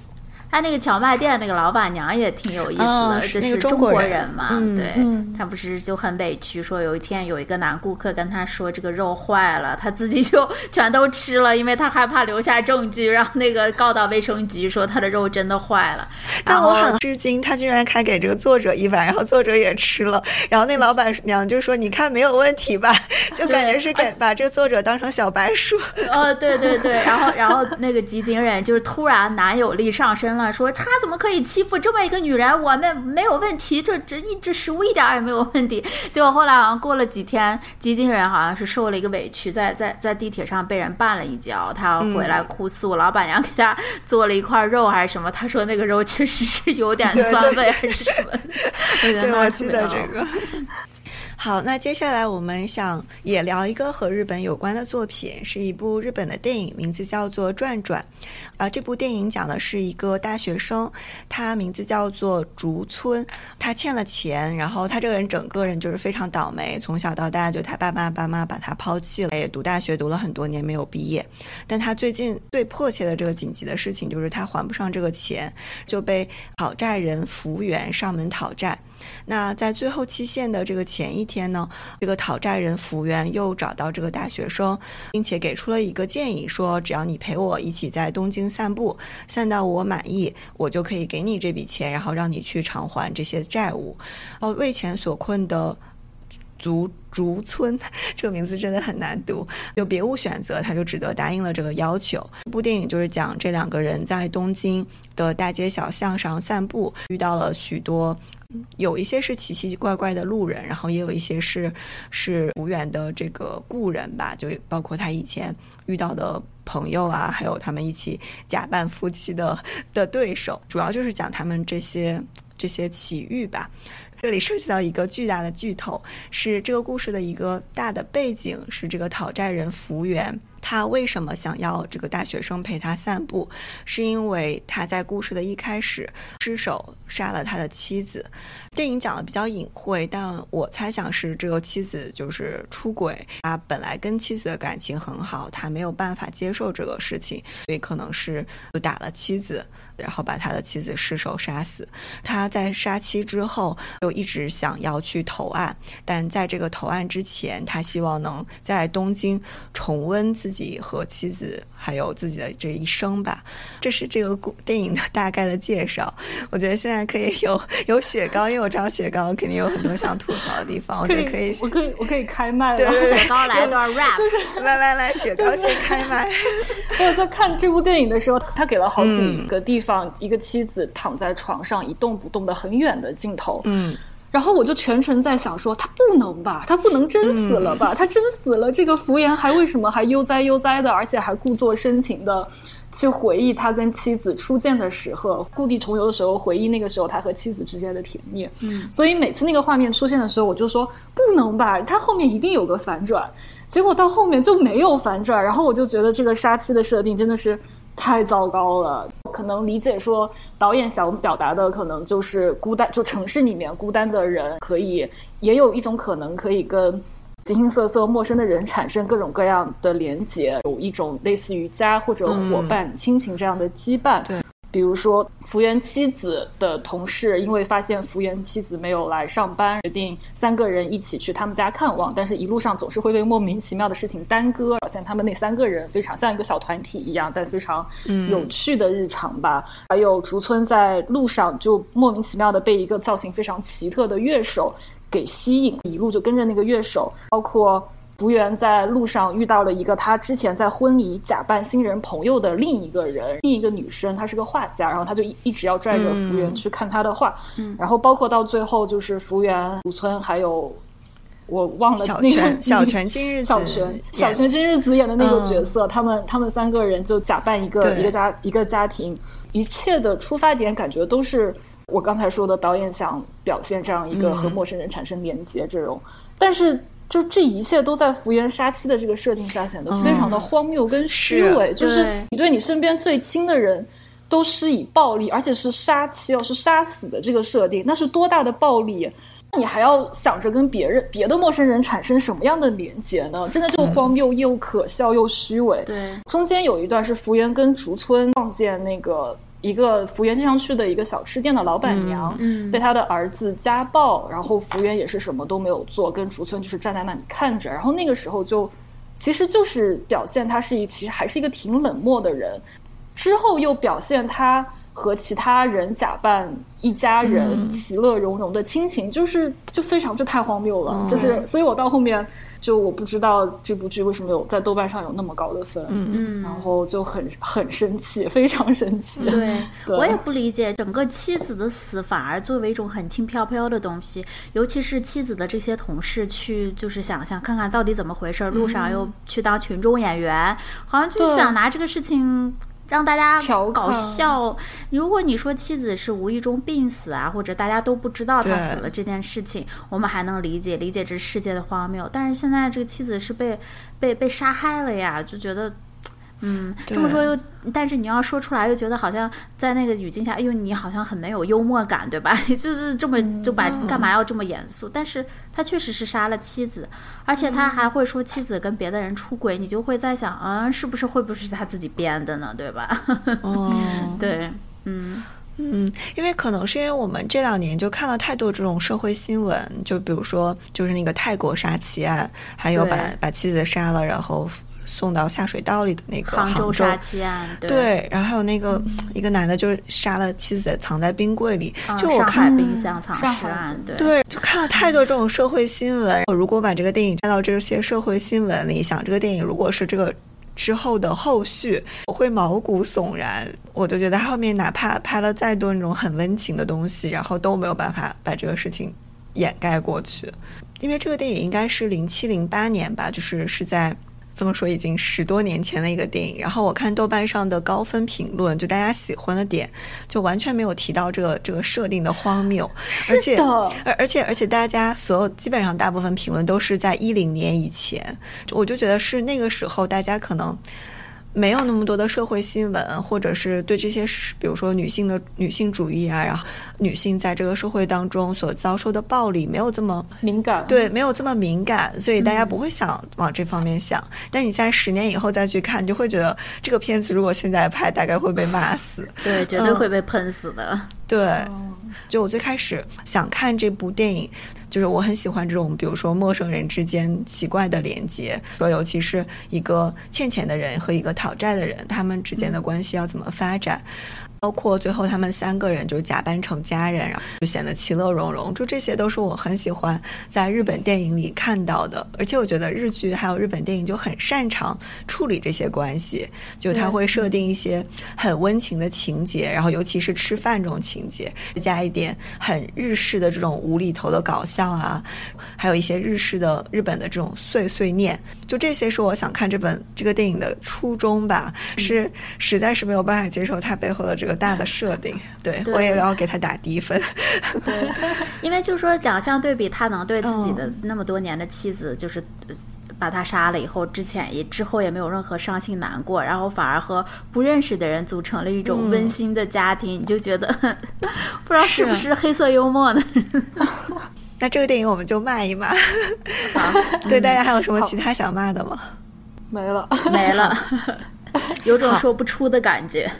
他那个荞麦店那个老板娘也挺有意思的，就是中国人嘛，对，他不是就很委屈，说有一天有一个男顾客跟他说这个肉坏了，他自己就全都吃了，因为他害怕留下证据，让那个告到卫生局说他的肉真的坏了。但我很吃惊，他居然还给这个作者一碗，然后作者也吃了，然后那老板娘就说：“你看没有问题吧？” 就感觉是给把这个作者当成小白鼠。呃，对对对，然后然后那个吉井忍就是突然男友力上身。说他怎么可以欺负这么一个女人？我们没有问题，这这一只食物一点也没有问题。结果后来好像过了几天，基金人好像是受了一个委屈，在在在地铁上被人绊了一跤，他回来哭诉，老板娘给他做了一块肉还是什么？他说那个肉确实是有点酸味还是什么？对，我记得这个。好，那接下来我们想也聊一个和日本有关的作品，是一部日本的电影，名字叫做《转转》。啊，这部电影讲的是一个大学生，他名字叫做竹村，他欠了钱，然后他这个人整个人就是非常倒霉，从小到大就他爸爸爸妈把他抛弃了，也读大学读了很多年没有毕业。但他最近最迫切的这个紧急的事情就是他还不上这个钱，就被讨债人服务员上门讨债。那在最后期限的这个前一天呢，这个讨债人服务员又找到这个大学生，并且给出了一个建议，说只要你陪我一起在东京散步，散到我满意，我就可以给你这笔钱，然后让你去偿还这些债务。哦，为钱所困的竹竹村，这个名字真的很难读，就别无选择，他就只得答应了这个要求。这部电影就是讲这两个人在东京的大街小巷上散步，遇到了许多。有一些是奇奇怪怪的路人，然后也有一些是是无缘的这个故人吧，就包括他以前遇到的朋友啊，还有他们一起假扮夫妻的的对手，主要就是讲他们这些这些奇遇吧。这里涉及到一个巨大的剧透，是这个故事的一个大的背景是这个讨债人福原。他为什么想要这个大学生陪他散步？是因为他在故事的一开始失手杀了他的妻子。电影讲的比较隐晦，但我猜想是这个妻子就是出轨。他本来跟妻子的感情很好，他没有办法接受这个事情，所以可能是就打了妻子，然后把他的妻子失手杀死。他在杀妻之后，一直想要去投案，但在这个投案之前，他希望能在东京重温自。己和妻子还有自己的这一生吧，这是这个电影的大概的介绍。我觉得现在可以有 有雪糕，因为我知道雪糕肯定有很多想吐槽的地方。我觉得可以，我可以，我可以开麦了。雪糕来段 rap，就是来来来，雪糕先开麦。我在看这部电影的时候，他给了好几个地方，一个妻子躺在床上一动不动的很远的镜头。嗯。然后我就全程在想，说他不能吧，他不能真死了吧？他真死了，这个福原还为什么还悠哉悠哉的，而且还故作深情的去回忆他跟妻子初见的时候，故地重游的时候，回忆那个时候他和妻子之间的甜蜜。嗯，所以每次那个画面出现的时候，我就说不能吧，他后面一定有个反转。结果到后面就没有反转，然后我就觉得这个杀妻的设定真的是。太糟糕了，可能理解说导演想表达的可能就是孤单，就城市里面孤单的人可以，也有一种可能可以跟形形色色陌生的人产生各种各样的连结，有一种类似于家或者伙伴、亲情这样的羁绊。对。比如说，福原妻子的同事因为发现福原妻子没有来上班，决定三个人一起去他们家看望。但是，一路上总是会被莫名其妙的事情耽搁，表现他们那三个人非常像一个小团体一样，但非常有趣的日常吧。还有竹村在路上就莫名其妙的被一个造型非常奇特的乐手给吸引，一路就跟着那个乐手，包括。福原在路上遇到了一个他之前在婚礼假扮新人朋友的另一个人，另一个女生，她是个画家，然后他就一一直要拽着福原去看他的画，然后包括到最后就是福原古村还有我忘了那个 小泉今日小泉小泉今日子演的那个角色，他们他们三个人就假扮一个一个家一个家庭，一切的出发点感觉都是我刚才说的导演想表现这样一个和陌生人产生连接这种，但是。就这一切都在福原杀妻的这个设定下显得非常的荒谬跟虚伪，就是你对你身边最亲的人都施以暴力，而且是杀妻哦，是杀死的这个设定，那是多大的暴力？你还要想着跟别人、别的陌生人产生什么样的连接呢？真的就荒谬又可笑又虚伪。对，中间有一段是福原跟竹村撞见那个。一个福原经常去的一个小吃店的老板娘，被他的儿子家暴，然后福原也是什么都没有做，跟竹村就是站在那里看着。然后那个时候就，其实就是表现他是一其实还是一个挺冷漠的人。之后又表现他和其他人假扮一家人，其乐融融的亲情，就是就非常就太荒谬了。就是所以我到后面。就我不知道这部剧为什么有在豆瓣上有那么高的分，嗯嗯，然后就很很生气，非常生气。对，我也不理解，整个妻子的死反而作为一种很轻飘飘的东西，尤其是妻子的这些同事去就是想想看看到底怎么回事，路上又去当群众演员，好像就是想拿这个事情。让大家搞笑。如果你说妻子是无意中病死啊，或者大家都不知道他死了这件事情，我们还能理解，理解这世界的荒谬。但是现在这个妻子是被被被杀害了呀，就觉得。嗯，这么说又，但是你要说出来又觉得好像在那个语境下，哎呦，你好像很没有幽默感，对吧？就是这么就把干嘛要这么严肃？但是他确实是杀了妻子，而且他还会说妻子跟别的人出轨，你就会在想，啊，是不是会不会是他自己编的呢？对吧？哦，对，嗯嗯，因为可能是因为我们这两年就看了太多这种社会新闻，就比如说就是那个泰国杀妻案，还有把把妻子杀了，然后。送到下水道里的那个杭州杀妻案，对，然后还有那个一个男的，就是杀了妻子藏在冰柜里，就我看冰箱藏尸案，对，对，就看了太多这种社会新闻。我如果把这个电影带到这些社会新闻里，想这个电影如果是这个之后的后续，我会毛骨悚然。我就觉得后面哪怕拍了再多那种很温情的东西，然后都没有办法把这个事情掩盖过去，因为这个电影应该是零七零八年吧，就是是在。这么说已经十多年前的一个电影，然后我看豆瓣上的高分评论，就大家喜欢的点，就完全没有提到这个这个设定的荒谬，而且而而且而且大家所有基本上大部分评论都是在一零年以前，我就觉得是那个时候大家可能。没有那么多的社会新闻，或者是对这些，比如说女性的女性主义啊，然后女性在这个社会当中所遭受的暴力，没有这么敏感，对，没有这么敏感，所以大家不会想往这方面想。但你在十年以后再去看，就会觉得这个片子如果现在拍，大概会被骂死，对，绝对会被喷死的。对，就我最开始想看这部电影。就是我很喜欢这种，比如说陌生人之间奇怪的连接，说尤其是一个欠钱的人和一个讨债的人，他们之间的关系要怎么发展。包括最后他们三个人就假扮成家人，然后就显得其乐融融。就这些都是我很喜欢在日本电影里看到的，而且我觉得日剧还有日本电影就很擅长处理这些关系。就他会设定一些很温情的情节，然后尤其是吃饭这种情节，加一点很日式的这种无厘头的搞笑啊，还有一些日式的日本的这种碎碎念。就这些是我想看这本这个电影的初衷吧，是实在是没有办法接受它背后的这。大的设定，对我也要给他打低分。对，因为就是说，长相对比，他能对自己的那么多年的妻子，就是把他杀了以后，之前也之后也没有任何伤心难过，然后反而和不认识的人组成了一种温馨的家庭，你就觉得 不知道是不是黑色幽默呢？那这个电影我们就骂一骂。对，大家还有什么其他想骂的吗？没了，没了，有种说不出的感觉。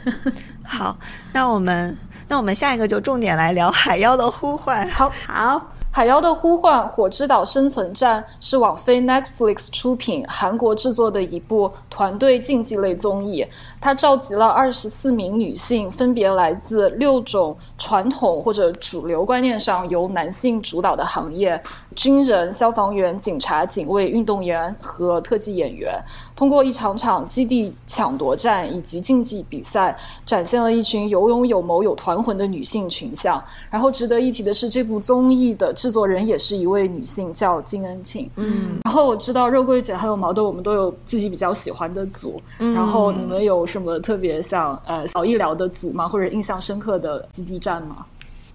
好，那我们那我们下一个就重点来聊《海妖的呼唤》。好好。《海妖的呼唤：火之岛生存战》是网飞 Netflix 出品、韩国制作的一部团队竞技类综艺。它召集了二十四名女性，分别来自六种传统或者主流观念上由男性主导的行业：军人、消防员、警察、警卫、运动员和特技演员。通过一场场基地抢夺战以及竞技比赛，展现了一群有勇有谋、有团魂的女性群像。然后值得一提的是，这部综艺的制作人也是一位女性，叫金恩庆。嗯，然后我知道肉桂姐还有毛豆，我们都有自己比较喜欢的组。嗯然后你们有什么特别想呃小意聊的组吗？或者印象深刻的基地战吗？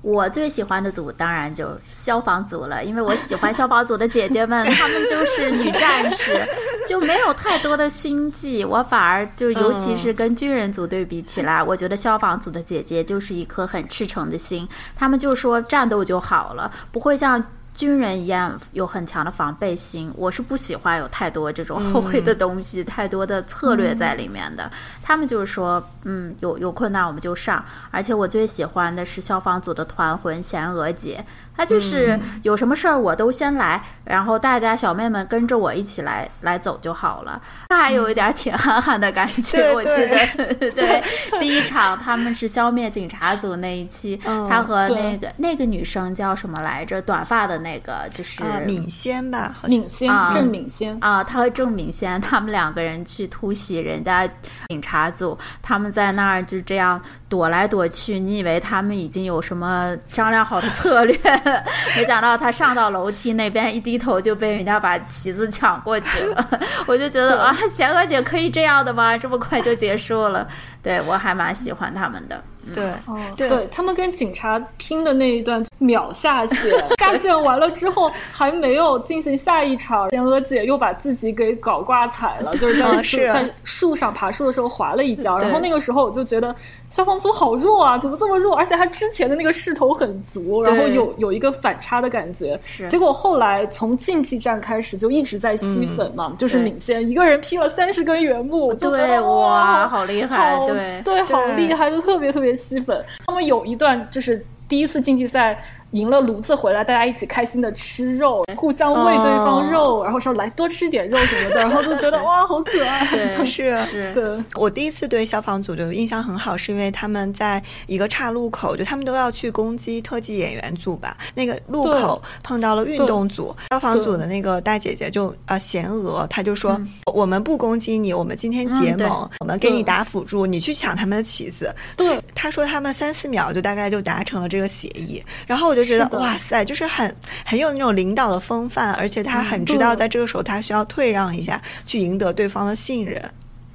我最喜欢的组当然就消防组了，因为我喜欢消防组的姐姐们，她们就是女战士，就没有太多的心计。我反而就尤其是跟军人组对比起来，我觉得消防组的姐姐就是一颗很赤诚的心，她们就说战斗就好了，不会像。军人一样有很强的防备心，我是不喜欢有太多这种后悔的东西，太多的策略在里面的。他们就是说，嗯，有有困难我们就上，而且我最喜欢的是消防组的团魂贤娥姐。他就是有什么事儿我都先来，然后大家小妹们跟着我一起来来走就好了。他还有一点铁憨憨的感觉，我记得对 第一场他们是消灭警察组那一期，他和那个那个女生叫什么来着？短发的那个就是敏仙吧？敏仙郑敏仙啊，他和郑敏仙他们两个人去突袭人家警察组，他们在那儿就这样躲来躲去，你以为他们已经有什么商量好的策略？没想到他上到楼梯那边，一低头就被人家把旗子抢过去了。我就觉得啊，贤娥姐可以这样的吗？这么快就结束了？对我还蛮喜欢他们的。对，对他们跟警察拼的那一段秒下线，下线完了之后还没有进行下一场，天鹅姐又把自己给搞挂彩了，就是在在树上爬树的时候滑了一跤。然后那个时候我就觉得消防组好弱啊，怎么这么弱？而且他之前的那个势头很足，然后有有一个反差的感觉。结果后来从竞技战开始就一直在吸粉嘛，就是领先一个人劈了三十根原木，就觉得哇，好厉害，对对，好厉害，就特别特别。吸粉，他们有一段就是第一次晋级赛。赢了炉子回来，大家一起开心的吃肉，互相喂对方肉，然后说来多吃点肉什么的，然后就觉得哇好可爱。是，对。我第一次对消防组就印象很好，是因为他们在一个岔路口，就他们都要去攻击特技演员组吧。那个路口碰到了运动组，消防组的那个大姐姐就呃贤娥，她就说我们不攻击你，我们今天结盟，我们给你打辅助，你去抢他们的旗子。对，她说他们三四秒就大概就达成了这个协议，然后我就。觉得哇塞，就是很很有那种领导的风范，而且他很知道在这个时候他需要退让一下，去赢得对方的信任。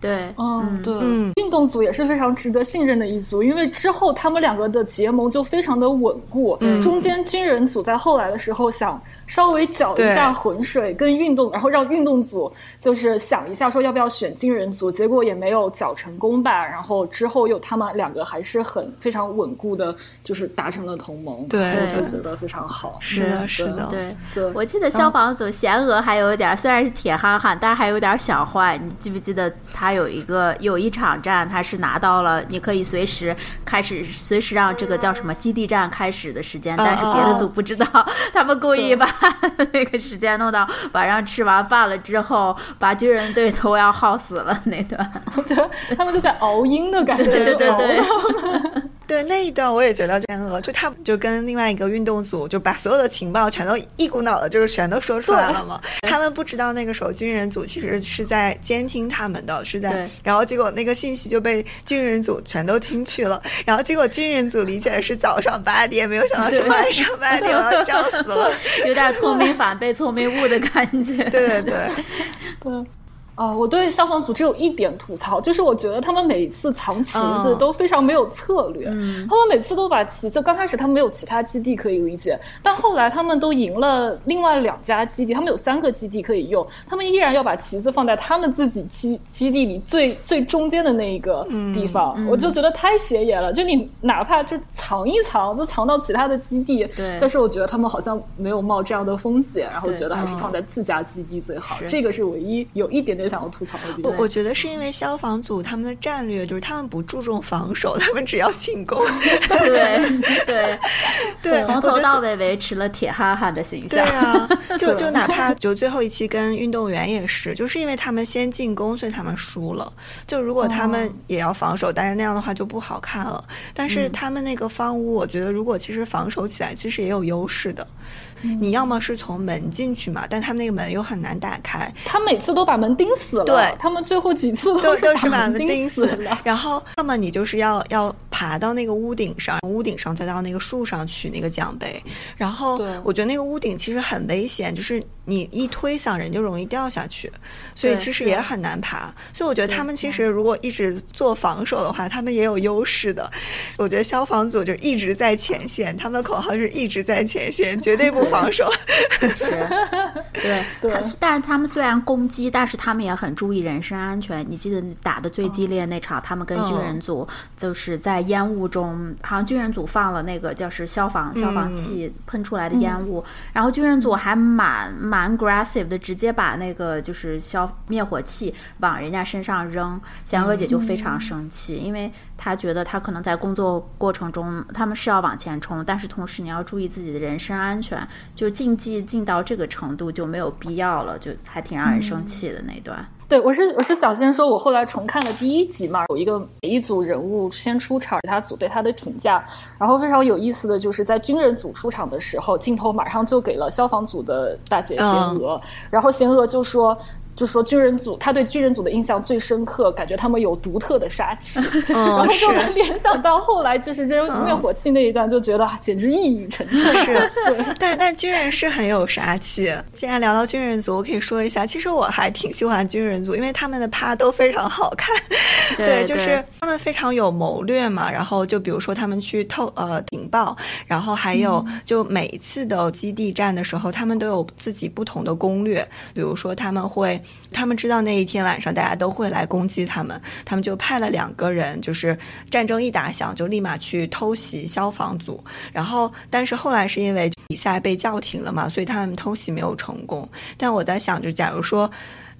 对，嗯，对，运动组也是非常值得信任的一组，因为之后他们两个的结盟就非常的稳固。中间军人组在后来的时候想。稍微搅一下浑水跟运动，然后让运动组就是想一下说要不要选军人组，结果也没有搅成功吧。然后之后又他们两个还是很非常稳固的，就是达成了同盟。对，就觉得非常好。是的，是的。对对，我记得消防组贤娥还有一点，虽然是铁憨憨，但是还有点小坏。你记不记得他有一个有一场战，他是拿到了你可以随时开始，随时让这个叫什么基地战开始的时间，但是别的组不知道，他们故意把。那个时间弄到晚上吃完饭了之后，把军人队都要耗死了那段，我觉得他们就在熬鹰的感觉，对对对。对那一段我也觉得天鹅，就他就跟另外一个运动组就把所有的情报全都一股脑的，就是全都说出来了嘛。他们不知道那个时候军人组其实是在监听他们的，是在，然后结果那个信息就被军人组全都听去了。然后结果军人组理解的是早上八点，没有想到是晚上八点，我要笑死了，有点聪明反被聪明误的感觉。对 对对，对。啊，我对消防组只有一点吐槽，就是我觉得他们每一次藏旗子都非常没有策略。嗯，他们每次都把旗，就刚开始他们没有其他基地可以理解，但后来他们都赢了另外两家基地，他们有三个基地可以用，他们依然要把旗子放在他们自己基基地里最最中间的那一个地方，我就觉得太显眼了。就你哪怕就藏一藏，就藏到其他的基地，对。但是我觉得他们好像没有冒这样的风险，然后觉得还是放在自家基地最好。这个是唯一有一点点。想要吐槽的地方，我我觉得是因为消防组他们的战略就是他们不注重防守，他们只要进攻。对对对，从头到尾维持了铁哈哈的形象。对啊，就就哪怕就最后一期跟运动员也是，就是因为他们先进攻，所以他们输了。就如果他们也要防守，但是那样的话就不好看了。但是他们那个方屋，我觉得如果其实防守起来，其实也有优势的。你要么是从门进去嘛，但他们那个门又很难打开。他每次都把门钉死了。对，他们最后几次都都是把门钉死了。然后，要么你就是要要爬到那个屋顶上，屋顶上再到那个树上取那个奖杯。然后，我觉得那个屋顶其实很危险，就是你一推搡人就容易掉下去，所以其实也很难爬。所以我觉得他们其实如果一直做防守的话，他们也有优势的。我觉得消防组就一直在前线，他们的口号是一直在前线，绝对不。防守 是，对对，但是他们虽然攻击，但是他们也很注意人身安全。你记得打的最激烈那场，他们跟军人组就是在烟雾中，好像军人组放了那个就是消防消防器喷出来的烟雾，然后军人组还蛮蛮 aggressive 的，直接把那个就是消灭火器往人家身上扔。贤娥姐就非常生气，因为她觉得她可能在工作过程中，他们是要往前冲，但是同时你要注意自己的人身安全。就竞技进到这个程度就没有必要了，就还挺让人生气的那段。对我是我是想先说，我后来重看了第一集嘛，有一个每一组人物先出场，他组对他的评价，然后非常有意思的就是在军人组出场的时候，镜头马上就给了消防组的大姐贤娥，然后贤娥就说。就说军人组，他对军人组的印象最深刻，感觉他们有独特的杀气，然后就联想到后来就是扔灭火器那一段，就觉得简直一语成谶。是，但但军人是很有杀气。既然聊到军人组，我可以说一下，其实我还挺喜欢军人组，因为他们的趴都非常好看。对，就是他们非常有谋略嘛。然后就比如说他们去透呃警报，然后还有就每一次的基地战的时候，他们都有自己不同的攻略。比如说他们会。他们知道那一天晚上大家都会来攻击他们，他们就派了两个人，就是战争一打响就立马去偷袭消防组。然后，但是后来是因为比赛被叫停了嘛，所以他们偷袭没有成功。但我在想，就假如说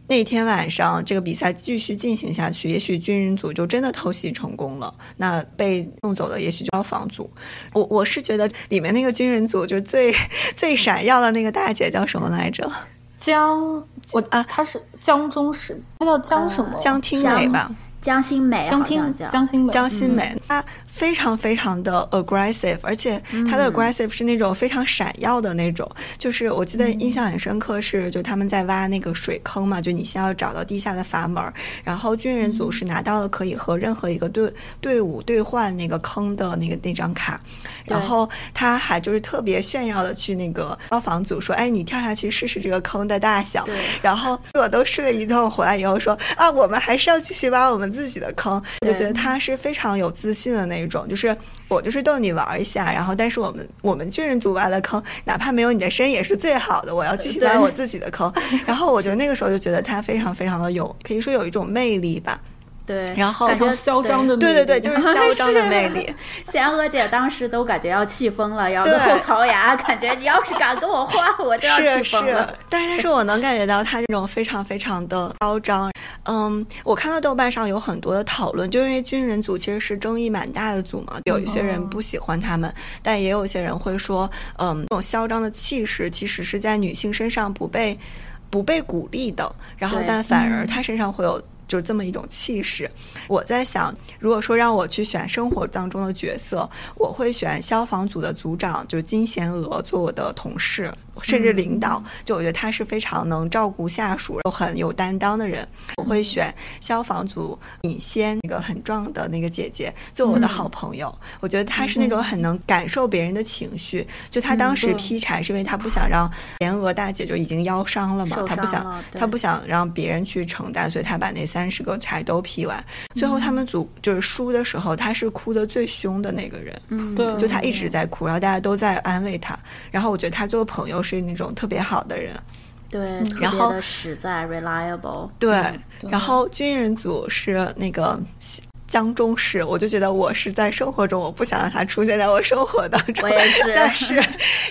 那天晚上这个比赛继续进行下去，也许军人组就真的偷袭成功了。那被弄走的也许就消防组。我我是觉得里面那个军人组就是最 最闪耀的那个大姐叫什么来着？江，我啊，他是江中石，他叫江什么？江听美吧，江心美，江听江心美，江心美，他。非常非常的 aggressive，而且他的 aggressive 是那种非常闪耀的那种。就是我记得印象很深刻是，就他们在挖那个水坑嘛，就你先要找到地下的阀门，然后军人组是拿到了可以和任何一个队队伍兑换那个坑的那个那张卡，然后他还就是特别炫耀的去那个消防组说：“哎，你跳下去试试这个坑的大小。”然后我都睡一通，回来以后说：“啊，我们还是要继续挖我们自己的坑。”就觉得他是非常有自信的那。种就是我就是逗你玩一下，然后但是我们我们巨人组挖的坑，哪怕没有你的身也是最好的。我要继续挖我自己的坑，然后我觉得那个时候就觉得他非常非常的有，可以说有一种魅力吧。对，然后感觉嚣张的，对对对，就是嚣张的魅力。贤娥姐当时都感觉要气疯了，咬着后槽牙，感觉你要是敢跟我换，我就要气疯了。但是但是我能感觉到他这种非常非常的嚣张。嗯，我看到豆瓣上有很多的讨论，就因为军人组其实是争议蛮大的组嘛，有一些人不喜欢他们，但也有一些人会说，嗯，这种嚣张的气势其实是在女性身上不被不被鼓励的，然后但反而他身上会有。就是这么一种气势，我在想，如果说让我去选生活当中的角色，我会选消防组的组长，就是金贤娥做我的同事。甚至领导，就我觉得他是非常能照顾下属，又很有担当的人。我会选消防组尹仙那个很壮的那个姐姐做我的好朋友。我觉得她是那种很能感受别人的情绪。就她当时劈柴是因为她不想让莲娥大姐就已经腰伤了嘛，她不想她不想让别人去承担，所以她把那三十个柴都劈完。最后他们组就是输的时候，她是哭的最凶的那个人。嗯，对，就她一直在哭，然后大家都在安慰她。然后我觉得她做朋友是那种特别好的人。对，然后实在 reliable。对，然后军人组是那个。江中市，我就觉得我是在生活中，我不想让他出现在我生活当中。我也是，但是，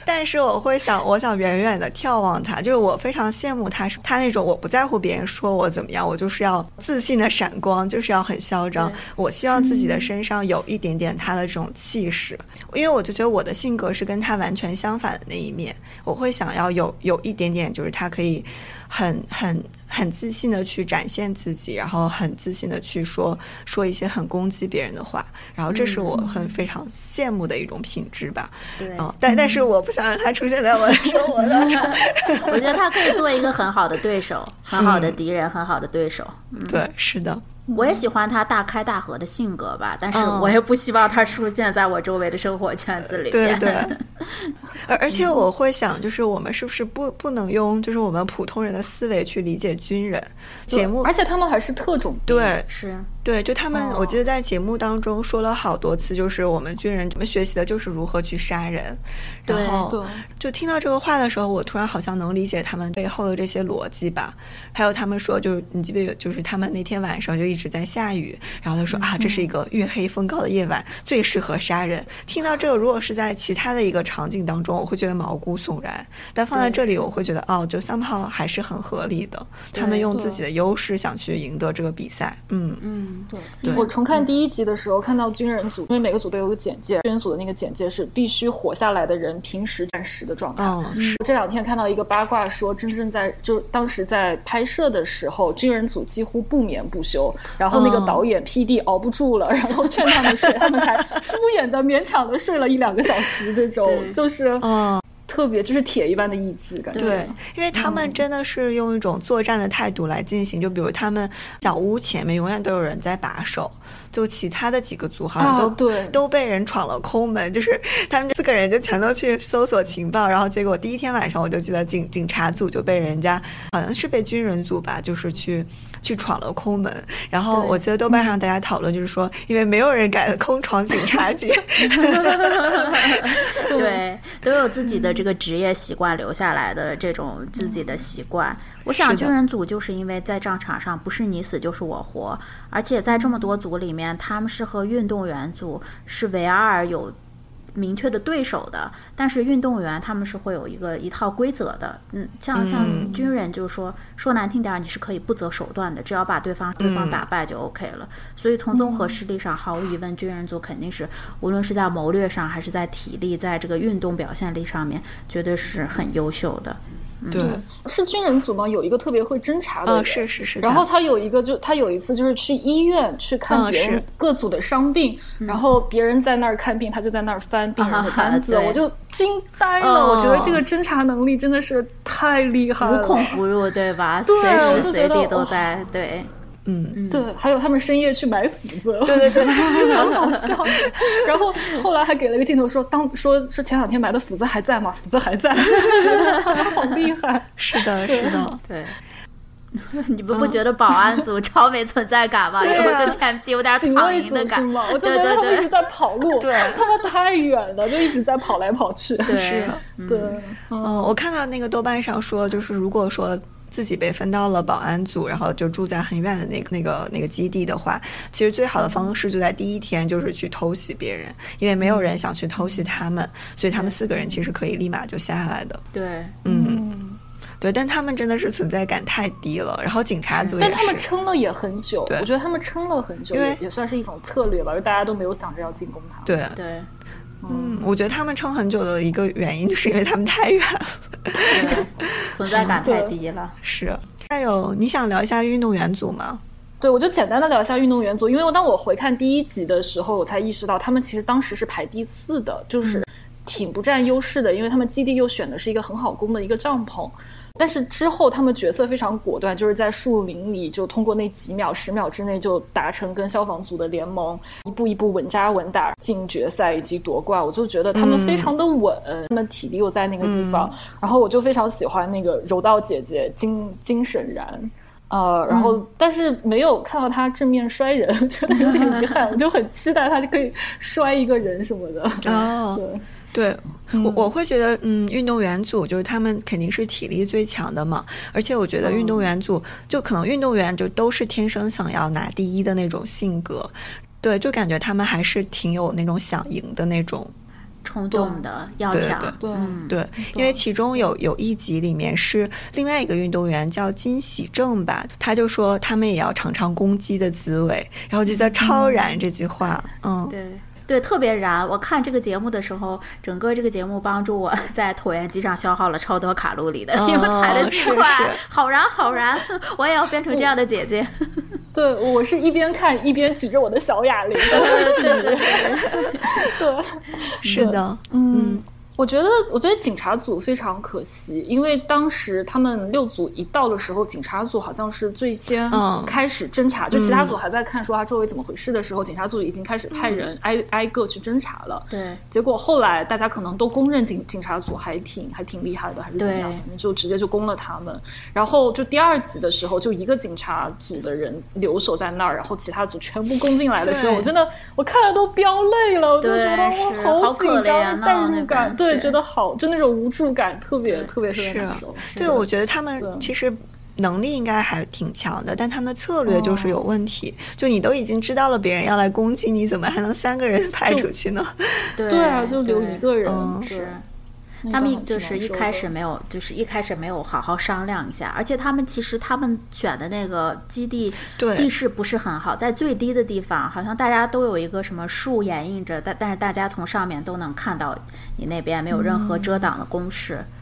但是我会想，我想远远的眺望他，就是我非常羡慕他，他那种我不在乎别人说我怎么样，我就是要自信的闪光，就是要很嚣张。我希望自己的身上有一点点他的这种气势，因为我就觉得我的性格是跟他完全相反的那一面，我会想要有有一点点，就是他可以。很很很自信的去展现自己，然后很自信的去说说一些很攻击别人的话，然后这是我很非常羡慕的一种品质吧。对，但但是我不想让他出现在我的生活当中。我觉得他可以做一个很好的对手，很好的敌人，很好的对手。对，是的。我也喜欢他大开大合的性格吧，但是我也不希望他出现在我周围的生活圈子里面。对对。而而且我会想，就是我们是不是不不能用就是我们普通人的思维去理解军人节目？而且他们还是特种。对，是。对，就他们，我记得在节目当中说了好多次，就是我们军人我们学习的就是如何去杀人。然后就听到这个话的时候，我突然好像能理解他们背后的这些逻辑吧。还有他们说，就是你记不记得，就是他们那天晚上就一直在下雨，然后他说啊，这是一个月黑风高的夜晚，最适合杀人。听到这个，如果是在其他的一个场景当中，我会觉得毛骨悚然。但放在这里，我会觉得哦，就三炮还是很合理的。他们用自己的优势想去赢得这个比赛。嗯嗯，对。我重看第一集的时候，看到军人组，因为每个组都有个简介，军人组的那个简介是必须活下来的人平时战时的状态。嗯，这两天看到一个八卦说，真正在就当时在拍摄的时候，军人组几乎不眠不休，然后那个导演 P D 熬不住了，然后劝他们睡，他们才敷衍的勉强的睡了一两个小时，这种就是嗯。特别就是铁一般的意志，感觉对，因为他们真的是用一种作战的态度来进行。就比如他们小屋前面永远都有人在把守，就其他的几个组好像都对都被人闯了空门，就是他们四个人就全都去搜索情报，然后结果第一天晚上我就记得警警察组就被人家好像是被军人组吧，就是去。去闯了空门，然后我记得豆瓣上大家讨论就是说，因为没有人敢空闯警察局，对，都有自己的这个职业习惯留下来的这种自己的习惯。我想军人组就是因为在战场上不是你死就是我活，而且在这么多组里面，他们是和运动员组是唯二有。明确的对手的，但是运动员他们是会有一个一套规则的，嗯，像像军人就是说说难听点儿，你是可以不择手段的，只要把对方对方打败就 OK 了。所以从综合实力上，毫无疑问，军人组肯定是无论是在谋略上，还是在体力，在这个运动表现力上面，绝对是很优秀的。对，是军人组吗？有一个特别会侦查的人，是是是。然后他有一个，就他有一次就是去医院去看别人各组的伤病，然后别人在那儿看病，他就在那儿翻病人的单子，我就惊呆了。我觉得这个侦查能力真的是太厉害了，无孔不入，对吧？随时随地都在，对。嗯，对，还有他们深夜去买斧子，对对对，非常 好笑。然后后来还给了一个镜头说，当说说前两天买的斧子还在吗？斧子还在，觉得好厉害。是的，是的，对。你们不觉得保安组超没存在感吗？有的前期有点躺赢的感觉，我就觉得他们一直在跑路，对，他们太远了，就一直在跑来跑去。是，对，嗯，我看到那个豆瓣上说，就是如果说。自己被分到了保安组，然后就住在很远的那个、那个、那个基地的话，其实最好的方式就在第一天就是去偷袭别人，因为没有人想去偷袭他们，所以他们四个人其实可以立马就下来的。对，嗯，对，但他们真的是存在感太低了。然后警察组，但他们撑了也很久，我觉得他们撑了很久，因为也算是一种策略吧，就大家都没有想着要进攻他。对对。嗯，我觉得他们撑很久的一个原因，就是因为他们太远了，存在感太低了。是。还有，你想聊一下运动员组吗？对，我就简单的聊一下运动员组，因为当我回看第一集的时候，我才意识到他们其实当时是排第四的，就是。挺不占优势的，因为他们基地又选的是一个很好攻的一个帐篷。但是之后他们决策非常果断，就是在树林里就通过那几秒、十秒之内就达成跟消防组的联盟，一步一步稳扎稳打进决赛以及夺冠。我就觉得他们非常的稳，他们体力又在那个地方，然后我就非常喜欢那个柔道姐姐金金沈然。呃，然后但是没有看到他正面摔人，觉得有点遗憾。我就很期待他就可以摔一个人什么的。哦，对，对我我会觉得，嗯，运动员组就是他们肯定是体力最强的嘛。而且我觉得运动员组就可能运动员就都是天生想要拿第一的那种性格。对，就感觉他们还是挺有那种想赢的那种。冲动的要强，对对，因为其中有有一集里面是另外一个运动员叫金喜正吧，他就说他们也要尝尝攻击的滋味，然后就在超燃这句话，嗯，对对，特别燃。我看这个节目的时候，整个这个节目帮助我 在椭圆机上消耗了超多卡路里的，因为踩的极快，好燃好燃，我也要变成这样的姐姐。对，我是一边看一边举着我的小哑铃。对，是的，嗯。我觉得，我觉得警察组非常可惜，因为当时他们六组一到的时候，警察组好像是最先开始侦查，就其他组还在看说他周围怎么回事的时候，警察组已经开始派人挨挨个去侦查了。对，结果后来大家可能都公认警警察组还挺还挺厉害的，还是怎么样，反正就直接就攻了他们。然后就第二集的时候，就一个警察组的人留守在那儿，然后其他组全部攻进来的时候，我真的我看了都飙泪了，我就觉得我好紧张，代入感对。对，觉得好，就那种无助感，特别特别特别难受。对，我觉得他们其实能力应该还挺强的，但他们策略就是有问题。就你都已经知道了别人要来攻击你，怎么还能三个人 派出去呢？对啊，就留一个人。是。他们就是一开始没有，就是一开始没有好好商量一下，而且他们其实他们选的那个基地地势不是很好，在最低的地方，好像大家都有一个什么树掩映着，但但是大家从上面都能看到你那边没有任何遮挡的工事。嗯，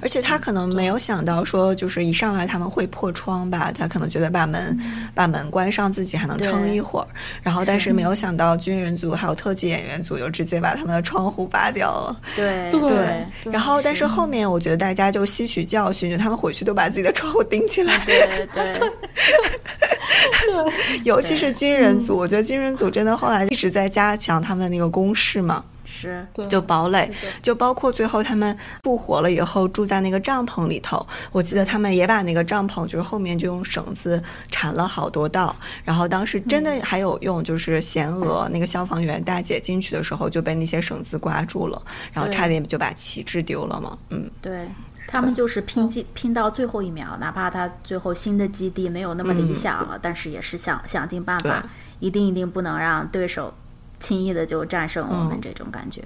而且他可能没有想到说，就是一上来他们会破窗吧？他可能觉得把门把门关上，自己还能撑一会儿。然后，但是没有想到军人组还有特技演员组就直接把他们的窗户扒掉了。对对。然后，但是后面我觉得大家就吸取教训，就他们回去都把自己的窗户钉起来。对 对。对。尤其是军人组，我觉得军人组真的后来一直在加强他们的那个攻势嘛。是，就堡垒，就包括最后他们复活了以后住在那个帐篷里头。我记得他们也把那个帐篷，就是后面就用绳子缠了好多道。然后当时真的还有用，就是贤娥那个消防员大姐进去的时候就被那些绳子挂住了，然后差点就把旗帜丢了嘛。嗯，对他们就是拼尽拼到最后一秒，哪怕他最后新的基地没有那么理想了，但是也是想想尽办法，一定一定不能让对手。轻易的就战胜我们这种感觉。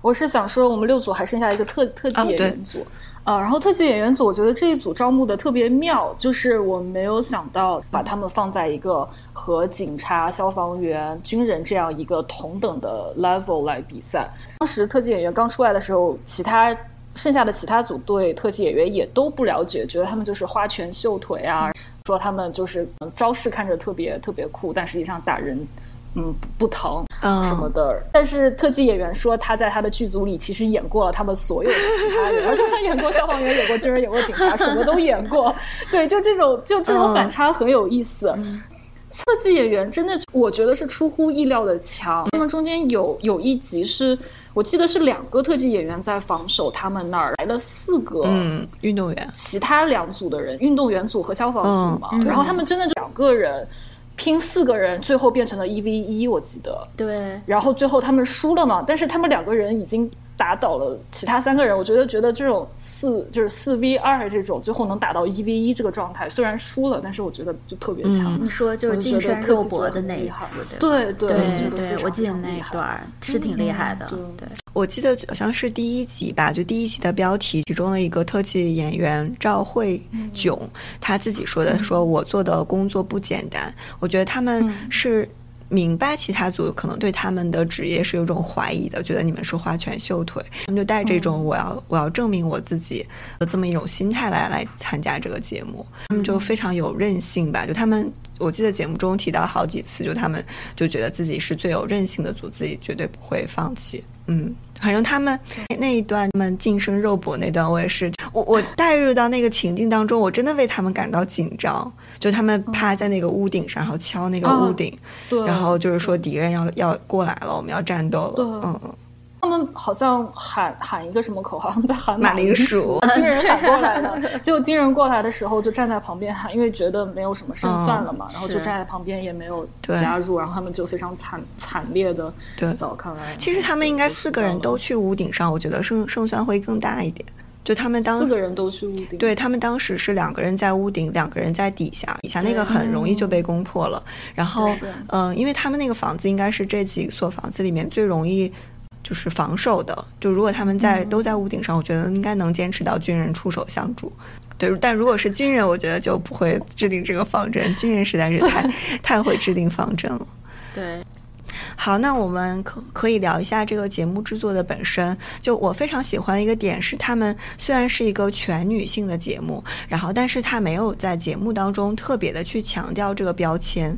我是想说，我们六组还剩下一个特特技演员组，呃，然后特技演员组，我觉得这一组招募的特别妙，就是我没有想到把他们放在一个和警察、消防员、军人这样一个同等的 level 来比赛。当时特技演员刚出来的时候，其他剩下的其他组对特技演员也都不了解，觉得他们就是花拳绣腿啊，说他们就是招式看着特别特别酷，但实际上打人。嗯，不疼什么的。但是特技演员说，他在他的剧组里其实演过了他们所有的其他人，而且他演过消防员，演过军人，演过警察，什么都演过。对，就这种，就这种反差很有意思。特技演员真的，我觉得是出乎意料的强。他们中间有有一集是我记得是两个特技演员在防守，他们那儿来了四个嗯运动员，其他两组的人，运动员组和消防组嘛，然后他们真的就两个人。拼四个人，最后变成了一 v 一，我记得。对。然后最后他们输了嘛，但是他们两个人已经打倒了其他三个人。我觉得，觉得这种四就是四 v 二这种，最后能打到一 v 一这个状态，虽然输了，但是我觉得就特别强。你说就是近身肉搏的那一次，对对对对，我记得那一段是挺厉害的。对。我记得好像是第一集吧，就第一集的标题，其中的一个特技演员赵慧炯，他自己说的，说我做的工作不简单。我觉得他们是明白其他组可能对他们的职业是有种怀疑的，觉得你们是花拳绣腿，他们就带这种我要我要证明我自己的这么一种心态来来参加这个节目，他们就非常有韧性吧，就他们。我记得节目中提到好几次，就他们就觉得自己是最有韧性的组，自己绝对不会放弃。嗯，反正他们那一段他们近身肉搏那段，我也是，我我带入到那个情境当中，我真的为他们感到紧张。就他们趴在那个屋顶上，然后敲那个屋顶，然后就是说敌人要要过来了，我们要战斗了。嗯嗯。他们好像喊喊一个什么口号，他们在喊马铃薯，金 人喊过来的。结果金人过来的时候，就站在旁边喊，因为觉得没有什么胜算了嘛，然后就站在旁边，也没有加入。然后他们就非常惨惨烈的走看来。其实他们应该四个人都去屋顶上，我觉得胜胜算会更大一点。就他们当四个人都去屋顶，对他们当时是两个人在屋顶，两个人在底下，底下那个很容易就被攻破了。然后，嗯，因为他们那个房子应该是这几所房子里面最容易。就是防守的，就如果他们在都在屋顶上，我觉得应该能坚持到军人出手相助。对，但如果是军人，我觉得就不会制定这个方针。军人实在是太 太会制定方针了。对。好，那我们可可以聊一下这个节目制作的本身。就我非常喜欢的一个点是，他们虽然是一个全女性的节目，然后但是他没有在节目当中特别的去强调这个标签。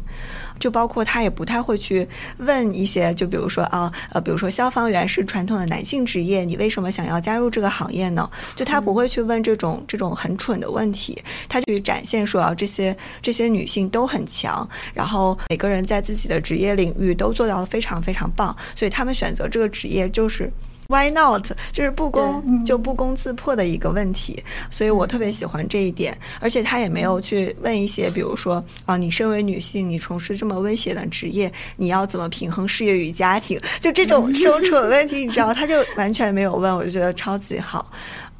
就包括他也不太会去问一些，就比如说啊，呃，比如说消防员是传统的男性职业，你为什么想要加入这个行业呢？就他不会去问这种这种很蠢的问题，他去展现说啊，这些这些女性都很强，然后每个人在自己的职业领域都做到了非常非常棒，所以他们选择这个职业就是。Why not？就是不攻就不攻自破的一个问题，所以我特别喜欢这一点。而且他也没有去问一些，比如说啊，你身为女性，你从事这么危险的职业，你要怎么平衡事业与家庭？就这种这种蠢问题，你知道，他就完全没有问，我就觉得超级好。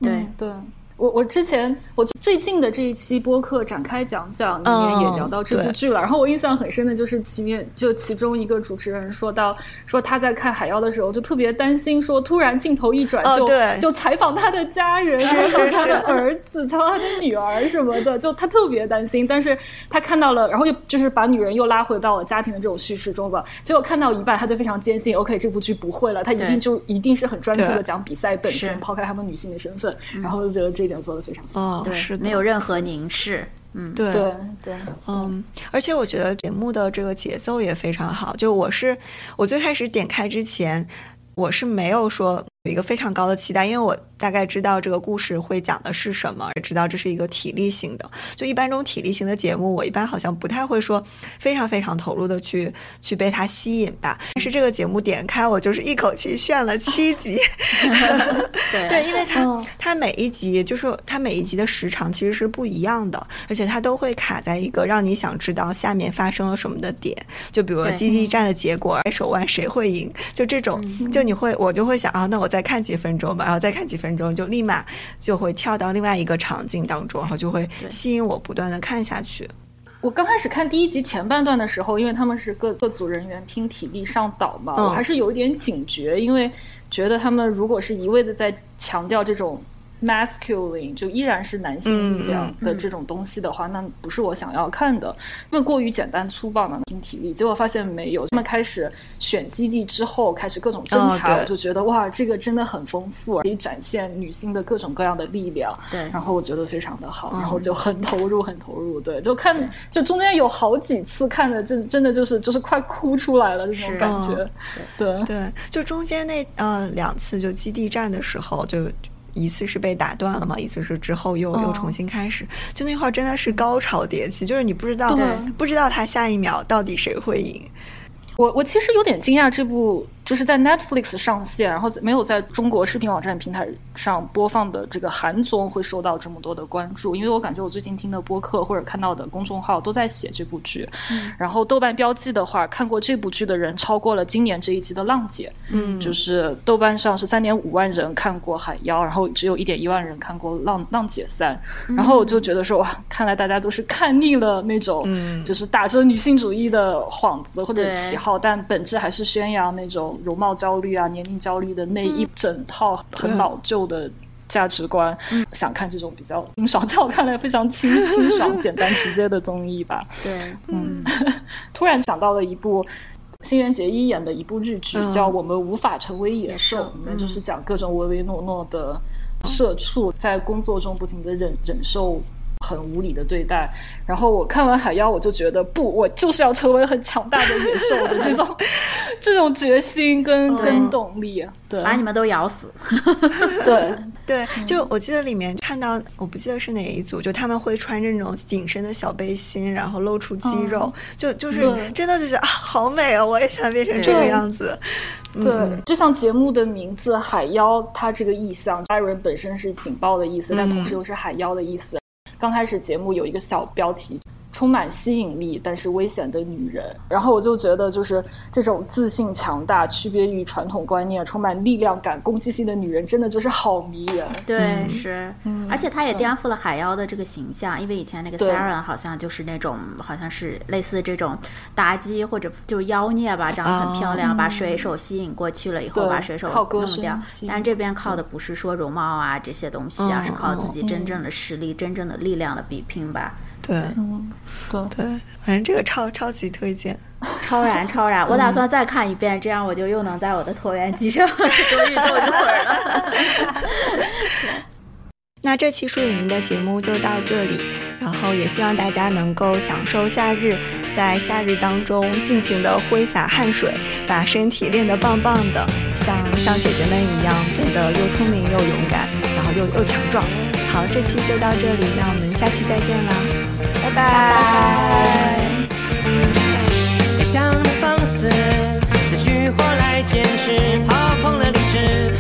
对对。我我之前我最近的这一期播客展开讲讲里面也聊到这部剧了，然后我印象很深的就是其面就其中一个主持人说到说他在看海妖的时候就特别担心说突然镜头一转就就采访他的家人，采访他的儿子，采访他的女儿什么的，就他特别担心，但是他看到了，然后又就是把女人又拉回到了家庭的这种叙事中吧，结果看到一半他就非常坚信，OK 这部剧不会了，他一定就一定是很专注的讲比赛本身，抛开他们女性的身份，然后就觉得这。一点做的非常好，对，是没有任何凝视，嗯，对。对对，嗯，而且我觉得节目的这个节奏也非常好。就我是我最开始点开之前，我是没有说有一个非常高的期待，因为我。大概知道这个故事会讲的是什么，也知道这是一个体力型的。就一般这种体力型的节目，我一般好像不太会说非常非常投入的去去被它吸引吧。但是这个节目点开，我就是一口气炫了七集。对，因为它它每一集就是它每一集的时长其实是不一样的，而且它都会卡在一个让你想知道下面发生了什么的点。就比如基地战的结果，手腕谁会赢？就这种，就你会我就会想啊，那我再看几分钟吧，然后再看几分。钟就立马就会跳到另外一个场景当中，然后就会吸引我不断的看下去。我刚开始看第一集前半段的时候，因为他们是各各组人员拼体力上岛嘛，我还是有一点警觉，因为觉得他们如果是一味的在强调这种。Masculine 就依然是男性力量的这种东西的话，那不是我想要看的，因为过于简单粗暴嘛，拼体力。结果发现没有，他们开始选基地之后，开始各种侦查，我就觉得哇，这个真的很丰富，可以展现女性的各种各样的力量。对，然后我觉得非常的好，然后就很投入，很投入。对，就看，就中间有好几次看的，真真的就是就是快哭出来了这种感觉。对对，就中间那呃两次就基地战的时候就。一次是被打断了嘛，一次是之后又又重新开始，就那会儿真的是高潮迭起，就是你不知道不知道他下一秒到底谁会赢。我我其实有点惊讶这部。就是在 Netflix 上线，然后没有在中国视频网站平台上播放的这个韩综会受到这么多的关注，因为我感觉我最近听的播客或者看到的公众号都在写这部剧。然后豆瓣标记的话，看过这部剧的人超过了今年这一季的《浪姐》。嗯，就是豆瓣上是三点五万人看过《海妖》，然后只有一点一万人看过《浪浪姐三》。然后我就觉得说，哇，看来大家都是看腻了那种，就是打着女性主义的幌子或者旗号，但本质还是宣扬那种。容貌焦虑啊，年龄焦虑的那一整套很老旧的价值观，想看这种比较清爽，在我看来非常清清爽、简单直接的综艺吧。对，嗯，突然想到了一部新垣结衣演的一部日剧，叫《我们无法成为野兽》，里面就是讲各种唯唯诺诺的社畜在工作中不停的忍忍受。很无理的对待，然后我看完海妖，我就觉得不，我就是要成为很强大的野兽的这种 这种决心跟跟动力，对，把你们都咬死。对。对，就我记得里面看到，我不记得是哪一组，就他们会穿着那种紧身的小背心，然后露出肌肉，就就是真的就觉得啊，好美啊！我也想变成这个样子。对，就像节目的名字“海妖”，它这个意象，iron 本身是警报的意思，但同时又是海妖的意思。刚开始节目有一个小标题。充满吸引力但是危险的女人，然后我就觉得就是这种自信强大、区别于传统观念、充满力量感、攻击性的女人，真的就是好迷人。对，是，而且她也颠覆了海妖的这个形象，因为以前那个 Siren 好像就是那种好像是类似这种妲己或者就是妖孽吧，长得很漂亮，把水手吸引过去了以后把水手弄掉。但是这边靠的不是说容貌啊这些东西啊，是靠自己真正的实力、真正的力量的比拼吧。对，嗯，对对，反正这个超超级推荐，超燃超燃！我打算再看一遍，这样我就又能在我的椭圆机上多运动一会儿了。那这期树影营的节目就到这里，然后也希望大家能够享受夏日，在夏日当中尽情的挥洒汗水，把身体练得棒棒的，像像姐姐们一样变得又聪明又勇敢，然后又又强壮。好，这期就到这里，那我们下期再见啦。拜拜。理想的放肆，死去活来坚持，抛空了理智，